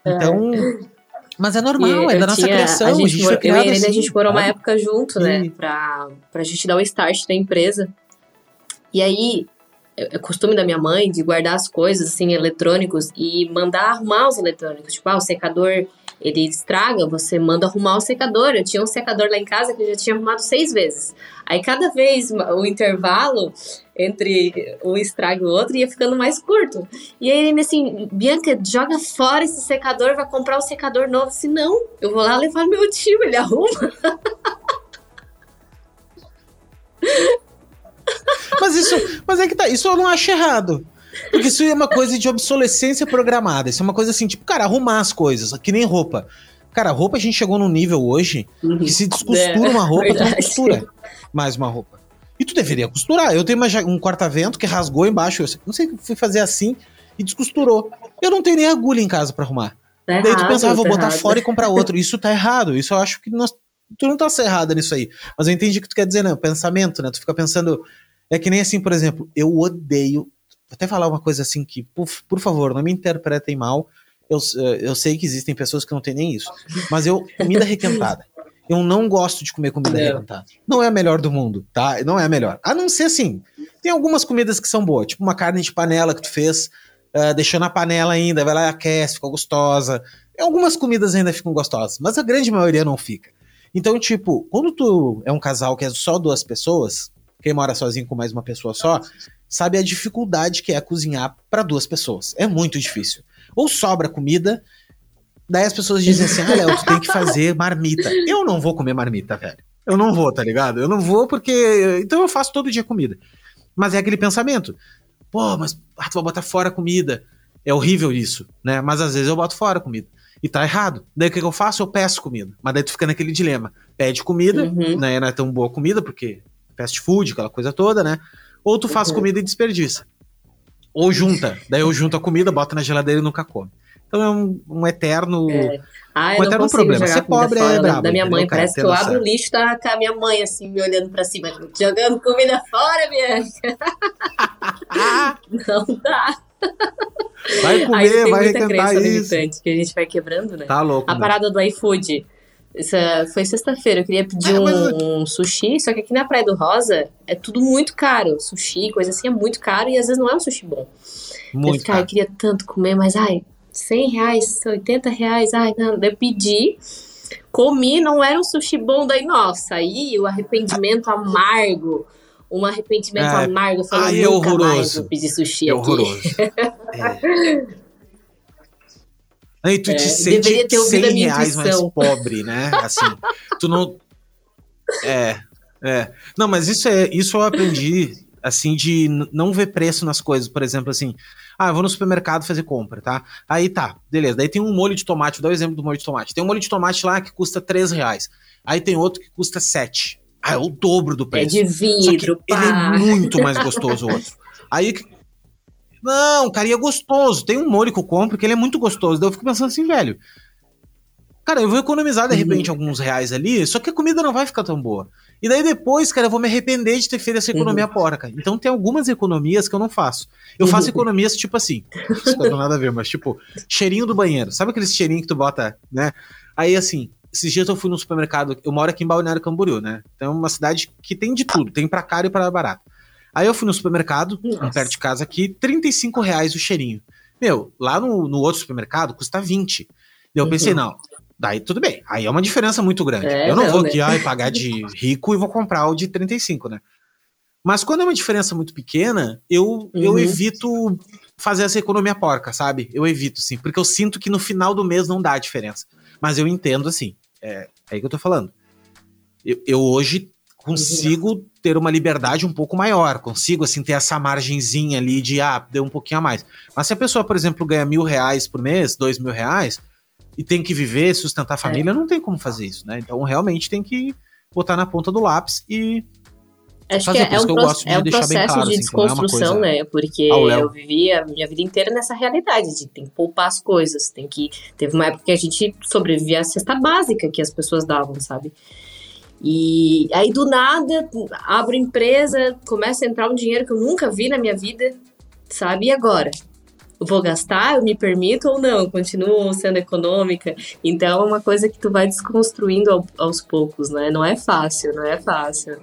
Então. É. Mas é normal, é da nossa tinha, criação. A gente, a gente foi eu e a assim, a gente morou uma época junto, né? Pra, pra gente dar o start da empresa. E aí, é, é costume da minha mãe de guardar as coisas assim eletrônicos e mandar arrumar os eletrônicos. Tipo, ah, o secador ele estraga, você manda arrumar o secador. Eu tinha um secador lá em casa que eu já tinha arrumado seis vezes. Aí cada vez o intervalo entre um estrago e o outro ia ficando mais curto. E aí ele assim, Bianca, joga fora esse secador, vai comprar um secador novo. Se não, eu vou lá levar meu tio, ele arruma. Mas isso, mas é que tá, isso eu não acho errado. Porque isso é uma coisa de obsolescência programada. Isso é uma coisa assim, tipo, cara, arrumar as coisas, que nem roupa. Cara, roupa a gente chegou num nível hoje uhum. que se descostura é, uma roupa, verdade. tu não costura mais uma roupa. E tu deveria costurar. Eu tenho uma, um corta-vento que rasgou embaixo. Eu não sei, fui fazer assim e descosturou. Eu não tenho nem agulha em casa para arrumar. Tá Daí tu pensava, ah, vou tá botar errado. fora e comprar outro. Isso tá errado. Isso eu acho que nós, tu não tá errada nisso aí. Mas eu entendi o que tu quer dizer, né? Pensamento, né? Tu fica pensando, é que nem assim, por exemplo, eu odeio. Vou até falar uma coisa assim que, por, por favor, não me interpretem mal. Eu, eu sei que existem pessoas que não têm nem isso. Mas eu, comida requentada. Eu não gosto de comer comida requentada. Não é a melhor do mundo, tá? Não é a melhor. A não ser assim. Tem algumas comidas que são boas, tipo uma carne de panela que tu fez, uh, deixou na panela ainda, vai lá e aquece, fica gostosa. Algumas comidas ainda ficam gostosas, mas a grande maioria não fica. Então, tipo, quando tu é um casal que é só duas pessoas, quem mora sozinho com mais uma pessoa só, sabe a dificuldade que é cozinhar para duas pessoas. É muito difícil. Ou sobra comida, daí as pessoas dizem assim: ah, Léo, tu tem que fazer marmita. Eu não vou comer marmita, velho. Eu não vou, tá ligado? Eu não vou porque. Então eu faço todo dia comida. Mas é aquele pensamento: pô, mas ah, tu vai botar fora comida. É horrível isso, né? Mas às vezes eu boto fora comida. E tá errado. Daí o que, que eu faço? Eu peço comida. Mas daí tu fica naquele dilema. Pede comida, uhum. né? Não é tão boa comida, porque fast food, aquela coisa toda, né? Ou tu faz uhum. comida e desperdiça. Ou junta. Daí eu junto a comida, bota na geladeira e nunca come. Então é um, um eterno. É. Ah, eu um eterno problema. Ser pobre é brabo. Da minha mãe, entendeu, parece que eu abro o lixo tá com a minha mãe assim, me olhando pra cima, jogando comida fora, minha. Não dá. Vai comer, vai requentar isso. Que a gente vai quebrando, né? Tá louco. A parada do iFood. Essa foi sexta-feira, eu queria pedir é, um, um, sushi, só que aqui na Praia do Rosa é tudo muito caro. Sushi, coisa assim, é muito caro e às vezes não é um sushi bom. Muito cara, eu queria tanto comer, mas ai, 100 reais, 80 reais, ai, não, eu pedi, comi, não era um sushi bom, daí, nossa, aí o arrependimento amargo, um arrependimento é, amargo, falando, ai, é nunca horroroso. mais vou pedir sushi é aqui. Horroroso. é. Aí tu é, te sente 100 reais mais pobre, né? Assim, tu não... É, é. Não, mas isso é isso eu aprendi, assim, de não ver preço nas coisas. Por exemplo, assim, Ah, eu vou no supermercado fazer compra, tá? Aí tá, beleza. Daí tem um molho de tomate, vou dar o exemplo do molho de tomate. Tem um molho de tomate lá que custa 3 reais. Aí tem outro que custa 7. Ah, é o dobro do preço. É de vidro, Ele é muito mais gostoso o outro. Aí não, cara, e é gostoso. Tem um molho que eu compro que ele é muito gostoso. Daí eu fico pensando assim, velho. Cara, eu vou economizar de repente uhum. alguns reais ali, só que a comida não vai ficar tão boa. E daí depois, cara, eu vou me arrepender de ter feito essa economia uhum. porca. Então tem algumas economias que eu não faço. Eu uhum. faço economias tipo assim. Isso não tem nada a ver, mas tipo, cheirinho do banheiro. Sabe aquele cheirinho que tu bota, né? Aí assim, esses dias eu fui no supermercado, eu moro aqui em Balneário Camboriú, né? Então é uma cidade que tem de tudo, tem pra caro e pra barato. Aí eu fui no supermercado, perto de casa aqui, 35 reais o cheirinho. Meu, lá no, no outro supermercado custa 20. Daí eu uhum. pensei, não, daí tudo bem. Aí é uma diferença muito grande. É, eu não, não vou né? aqui ai, pagar de rico e vou comprar o de 35, né? Mas quando é uma diferença muito pequena, eu, uhum. eu evito fazer essa economia porca, sabe? Eu evito, sim, porque eu sinto que no final do mês não dá diferença. Mas eu entendo, assim, é, é aí que eu tô falando. Eu, eu hoje consigo ter uma liberdade um pouco maior, consigo assim ter essa margenzinha ali de ah, deu um pouquinho a mais. Mas se a pessoa, por exemplo, ganha mil reais por mês, dois mil reais, e tem que viver, sustentar a família, é. não tem como fazer isso, né? Então realmente tem que botar na ponta do lápis e Acho fazer. que é, é um, que de é um processo claro, de assim, é desconstrução, é né? Porque eu vivi a minha vida inteira nessa realidade de tem que poupar as coisas, tem que. Teve uma época que a gente sobrevivia à cesta básica que as pessoas davam, sabe? E aí do nada abro empresa, começa a entrar um dinheiro que eu nunca vi na minha vida, sabe? E agora? Vou gastar? Eu me permito ou não? Continuo sendo econômica? Então é uma coisa que tu vai desconstruindo ao, aos poucos, né? Não é fácil, não é fácil.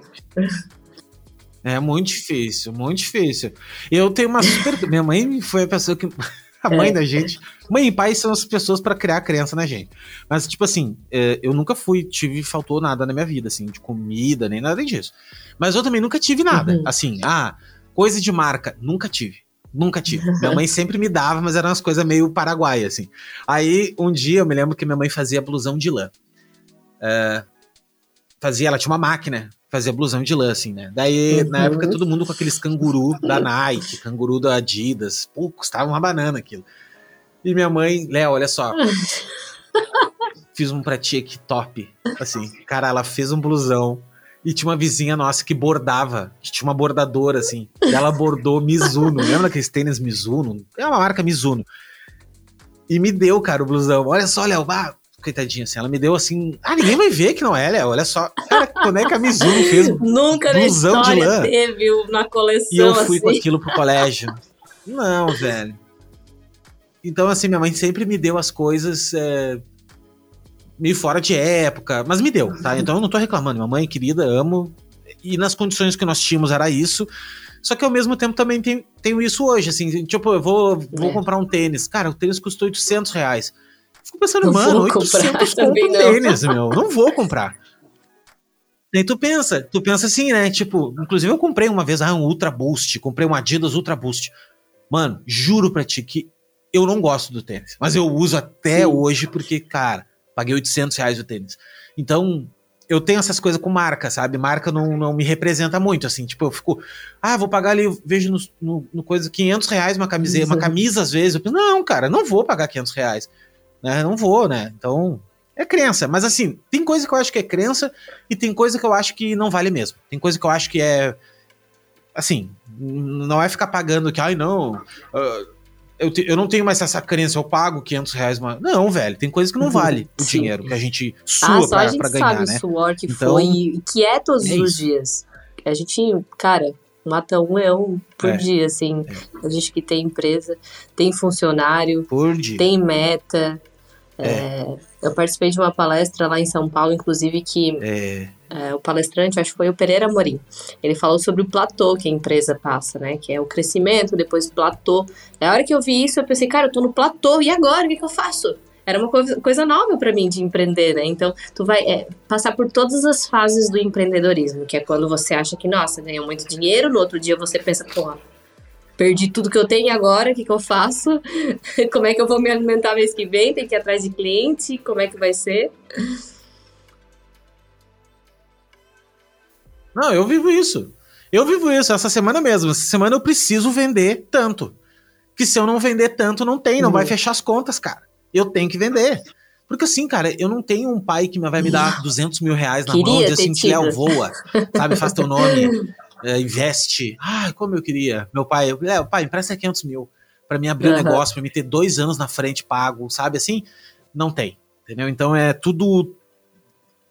É muito difícil, muito difícil. Eu tenho uma super. Minha mãe foi a pessoa que a mãe é. da gente. Mãe e pai são as pessoas para criar criança na gente. Mas, tipo assim, é, eu nunca fui, tive, faltou nada na minha vida, assim, de comida, nem nada disso. Mas eu também nunca tive nada. Uhum. Assim, ah, coisa de marca, nunca tive. Nunca tive. Minha mãe sempre me dava, mas eram umas coisas meio paraguai, assim. Aí, um dia, eu me lembro que minha mãe fazia blusão de lã. É, fazia, ela tinha uma máquina fazia blusão de lã, assim, né? Daí, uhum. na época, todo mundo com aqueles canguru da Nike, canguru da Adidas. Pô, custava uma banana aquilo. E minha mãe, Léo, olha só. fiz um pra ti aqui top. Assim, cara, ela fez um blusão. E tinha uma vizinha nossa que bordava, que tinha uma bordadora, assim. E ela bordou Mizuno. Lembra aqueles tênis Mizuno? É uma marca Mizuno. E me deu, cara, o blusão. Olha só, Léo, ah, coitadinha, assim, ela me deu assim. Ah, ninguém vai ver que não é, Léo. Olha só. Cara, quando é que a Mizuno fez Nunca blusão de lã? teve na coleção. E eu fui assim. com aquilo pro colégio. Não, velho. Então, assim, minha mãe sempre me deu as coisas é, meio fora de época, mas me deu, tá? Então eu não tô reclamando. Minha mãe querida, amo. E nas condições que nós tínhamos era isso. Só que ao mesmo tempo também tem, tenho isso hoje, assim. Tipo, eu vou, vou é. comprar um tênis. Cara, o tênis custou 800 reais. Fico pensando, não mano, 800 conto um tênis, meu. Não vou comprar. Daí tu pensa, tu pensa assim, né? Tipo, inclusive eu comprei uma vez ah, um Ultra Boost, comprei um Adidas Ultra Boost. Mano, juro pra ti que eu não gosto do tênis, mas eu uso até Sim. hoje porque, cara, paguei 800 reais o tênis. Então, eu tenho essas coisas com marca, sabe? Marca não, não me representa muito, assim. Tipo, eu fico, ah, vou pagar ali, vejo no, no, no coisa 500 reais uma camiseta, uma camisa às vezes. Eu penso, não, cara, não vou pagar 500 reais né? Não vou, né? Então, é crença. Mas assim, tem coisa que eu acho que é crença e tem coisa que eu acho que não vale mesmo. Tem coisa que eu acho que é. Assim, não é ficar pagando que, ai, não. Uh, eu, te, eu não tenho mais essa crença, eu pago 500 reais. Mas... Não, velho, tem coisa que não uhum. vale o Sim. dinheiro que a gente sua ah, pra, pra ganhar, sabe né? o suor que então, foi e que é todos é os dias. A gente, cara, mata um leão por é. dia, assim. É. A gente que tem empresa, tem funcionário, tem meta, é. é. eu participei de uma palestra lá em São Paulo, inclusive, que é. é. o palestrante, acho que foi o Pereira Morim. Ele falou sobre o platô que a empresa passa, né? Que é o crescimento, depois o platô. Na hora que eu vi isso, eu pensei, cara, eu tô no platô, e agora? O que, que eu faço? Era uma coisa, coisa nova para mim de empreender, né? Então, tu vai é, passar por todas as fases do empreendedorismo, que é quando você acha que, nossa, ganhou muito dinheiro, no outro dia você pensa, porra, perdi tudo que eu tenho agora, o que, que eu faço? como é que eu vou me alimentar mês que vem? Tem que ir atrás de cliente? Como é que vai ser? Não, eu vivo isso. Eu vivo isso essa semana mesmo. Essa semana eu preciso vender tanto. que se eu não vender tanto, não tem, não uhum. vai fechar as contas, cara. Eu tenho que vender. Porque assim, cara, eu não tenho um pai que vai me dar 200 mil reais na queria mão e assim, Léo, voa, sabe, faz teu nome, é, investe. Ai, como eu queria. Meu pai, é, pai, empresta 500 mil para mim abrir uhum. um negócio, para mim ter dois anos na frente pago, sabe, assim, não tem, entendeu? Então é tudo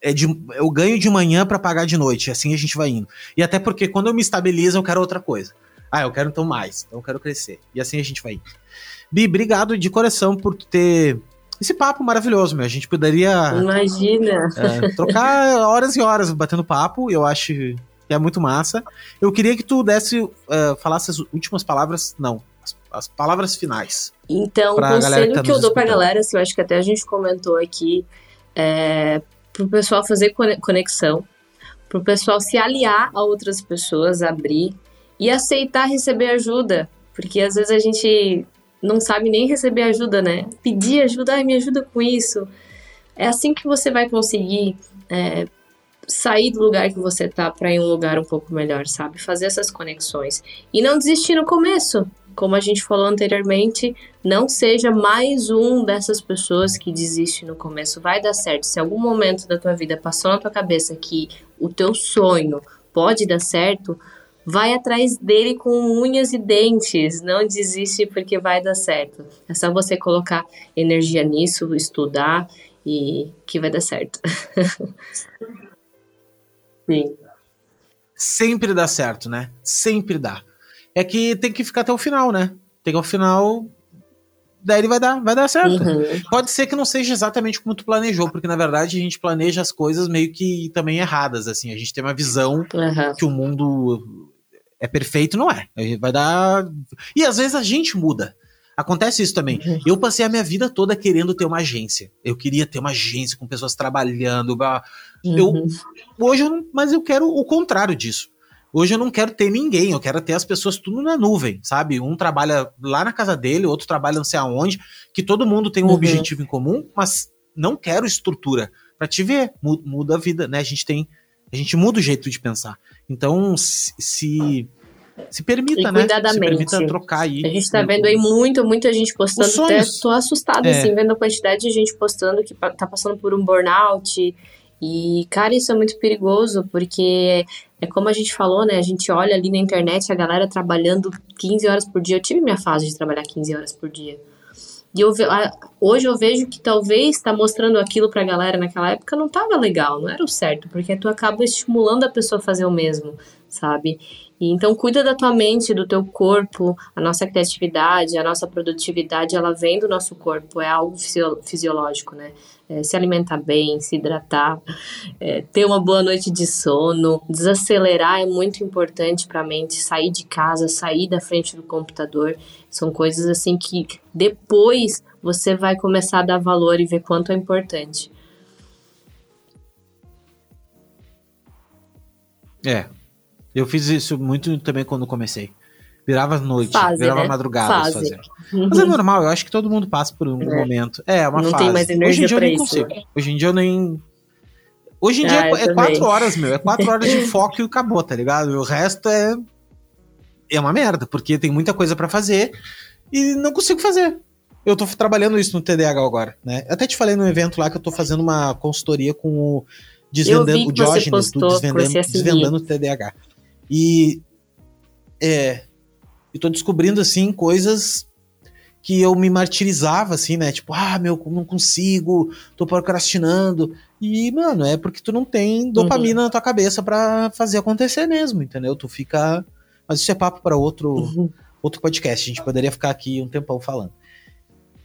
é de, eu ganho de manhã para pagar de noite, assim a gente vai indo. E até porque quando eu me estabilizo, eu quero outra coisa. Ah, eu quero então mais, então eu quero crescer. E assim a gente vai indo. Bi, obrigado de coração por ter esse papo maravilhoso, meu. A gente poderia. Imagina! É, trocar horas e horas batendo papo, eu acho que é muito massa. Eu queria que tu desse, uh, falasse as últimas palavras, não, as, as palavras finais. Então, o conselho que, tá que eu dou pra galera, assim, eu acho que até a gente comentou aqui, é, pro pessoal fazer conexão, pro pessoal se aliar a outras pessoas, abrir e aceitar receber ajuda. Porque às vezes a gente não sabe nem receber ajuda, né? Pedir ajuda, ai, me ajuda com isso. É assim que você vai conseguir é, sair do lugar que você tá para ir um lugar um pouco melhor, sabe? Fazer essas conexões. E não desistir no começo. Como a gente falou anteriormente, não seja mais um dessas pessoas que desiste no começo. Vai dar certo. Se algum momento da tua vida passou na tua cabeça que o teu sonho pode dar certo, vai atrás dele com unhas e dentes, não desiste porque vai dar certo. É só você colocar energia nisso, estudar e que vai dar certo. Sim. Sempre dá certo, né? Sempre dá. É que tem que ficar até o final, né? Tem que ao final daí ele vai dar, vai dar certo. Uhum. Pode ser que não seja exatamente como tu planejou, porque na verdade a gente planeja as coisas meio que também erradas, assim. A gente tem uma visão uhum. que o mundo é perfeito, não é. Vai dar. E às vezes a gente muda. Acontece isso também. Uhum. Eu passei a minha vida toda querendo ter uma agência. Eu queria ter uma agência com pessoas trabalhando. Uhum. Eu, hoje eu não, mas eu quero o contrário disso. Hoje eu não quero ter ninguém, eu quero ter as pessoas tudo na nuvem, sabe? Um trabalha lá na casa dele, outro trabalha não sei aonde, que todo mundo tem um uhum. objetivo em comum, mas não quero estrutura. Para te ver, muda a vida, né? A gente tem a gente muda o jeito de pensar. Então, se, se permita, né? Se permita trocar aí. A gente tá vendo aí muito, muita gente postando. Até tô assustada, é. assim, vendo a quantidade de gente postando que tá passando por um burnout. E, cara, isso é muito perigoso, porque é como a gente falou, né? A gente olha ali na internet a galera trabalhando 15 horas por dia. Eu tive minha fase de trabalhar 15 horas por dia. E eu, hoje eu vejo que talvez tá mostrando aquilo pra galera naquela época não tava legal, não era o certo, porque tu acaba estimulando a pessoa a fazer o mesmo, sabe? E então cuida da tua mente, do teu corpo, a nossa criatividade, a nossa produtividade, ela vem do nosso corpo, é algo fisiológico, né? É, se alimentar bem, se hidratar, é, ter uma boa noite de sono, desacelerar é muito importante para a mente, sair de casa, sair da frente do computador, são coisas assim que depois você vai começar a dar valor e ver quanto é importante. É, eu fiz isso muito também quando comecei. Virava noite, fase, virava né? madrugada fazer. Uhum. Mas é normal, eu acho que todo mundo passa por um é. momento. É, uma não fase. Tem mais energia Hoje em dia eu nem isso. consigo. Hoje em dia eu nem. Hoje em ah, dia é, é quatro horas, meu. É quatro horas de foco e acabou, tá ligado? o resto é. É uma merda, porque tem muita coisa para fazer e não consigo fazer. Eu tô trabalhando isso no TDAH agora, né? Eu até te falei no evento lá que eu tô fazendo uma consultoria com o Desvendando o Diógenes do Desvendando, Desvendando o TDAH. E é, e tô descobrindo, assim, coisas que eu me martirizava, assim, né? Tipo, ah, meu, não consigo, tô procrastinando. E, mano, é porque tu não tem dopamina uhum. na tua cabeça para fazer acontecer mesmo, entendeu? Tu fica. Mas isso é papo para outro, uhum. outro podcast. A gente poderia ficar aqui um tempão falando.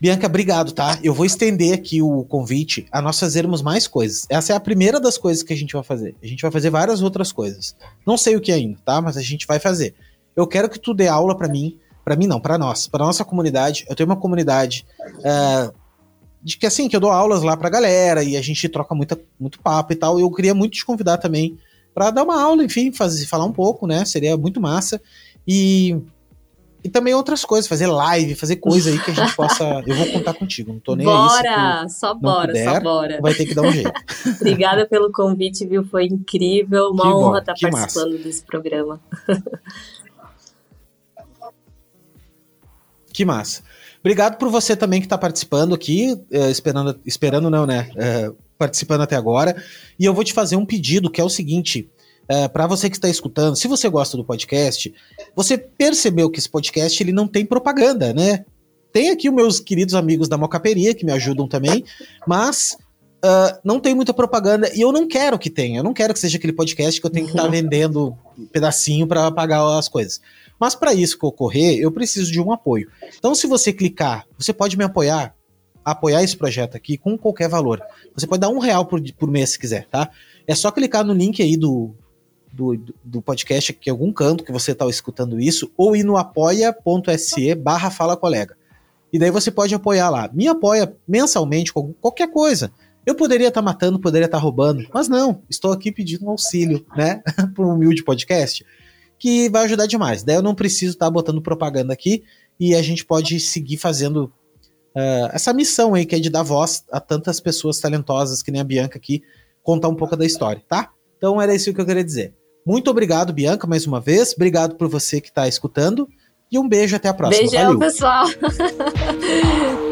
Bianca, obrigado, tá? Eu vou estender aqui o convite a nós fazermos mais coisas. Essa é a primeira das coisas que a gente vai fazer. A gente vai fazer várias outras coisas. Não sei o que ainda, tá? Mas a gente vai fazer. Eu quero que tu dê aula para mim, para mim não, para nós, para nossa comunidade. Eu tenho uma comunidade é, de que assim que eu dou aulas lá pra galera e a gente troca muita, muito papo e tal. Eu queria muito te convidar também para dar uma aula, enfim, fazer, falar um pouco, né? Seria muito massa. E e também outras coisas, fazer live, fazer coisa aí que a gente possa. Eu vou contar contigo, não tô nem bora, aí. só bora, puder, só bora. Vai ter que dar um jeito. Obrigada pelo convite, viu? Foi incrível. Uma que honra bom, estar participando massa. desse programa. Que massa. Obrigado por você também que está participando aqui, uh, esperando, esperando não, né? Uh, participando até agora. E eu vou te fazer um pedido que é o seguinte: uh, para você que está escutando, se você gosta do podcast, você percebeu que esse podcast ele não tem propaganda, né? Tem aqui os meus queridos amigos da Mocaperia que me ajudam também, mas Uh, não tem muita propaganda e eu não quero que tenha. Eu não quero que seja aquele podcast que eu tenho que estar tá vendendo um pedacinho para pagar as coisas. Mas para isso ocorrer, eu preciso de um apoio. Então, se você clicar, você pode me apoiar, apoiar esse projeto aqui com qualquer valor. Você pode dar um real por, por mês se quiser, tá? É só clicar no link aí do, do, do podcast aqui em algum canto que você está escutando isso, ou ir no apoia.se barra fala colega. E daí você pode apoiar lá. Me apoia mensalmente com qualquer coisa. Eu poderia estar tá matando, poderia estar tá roubando, mas não, estou aqui pedindo um auxílio, né, para um humilde podcast, que vai ajudar demais. Daí eu não preciso estar tá botando propaganda aqui e a gente pode seguir fazendo uh, essa missão aí, que é de dar voz a tantas pessoas talentosas que nem a Bianca aqui, contar um pouco da história, tá? Então era isso que eu queria dizer. Muito obrigado, Bianca, mais uma vez. Obrigado por você que está escutando. E um beijo até a próxima. Beijão, Valeu. pessoal.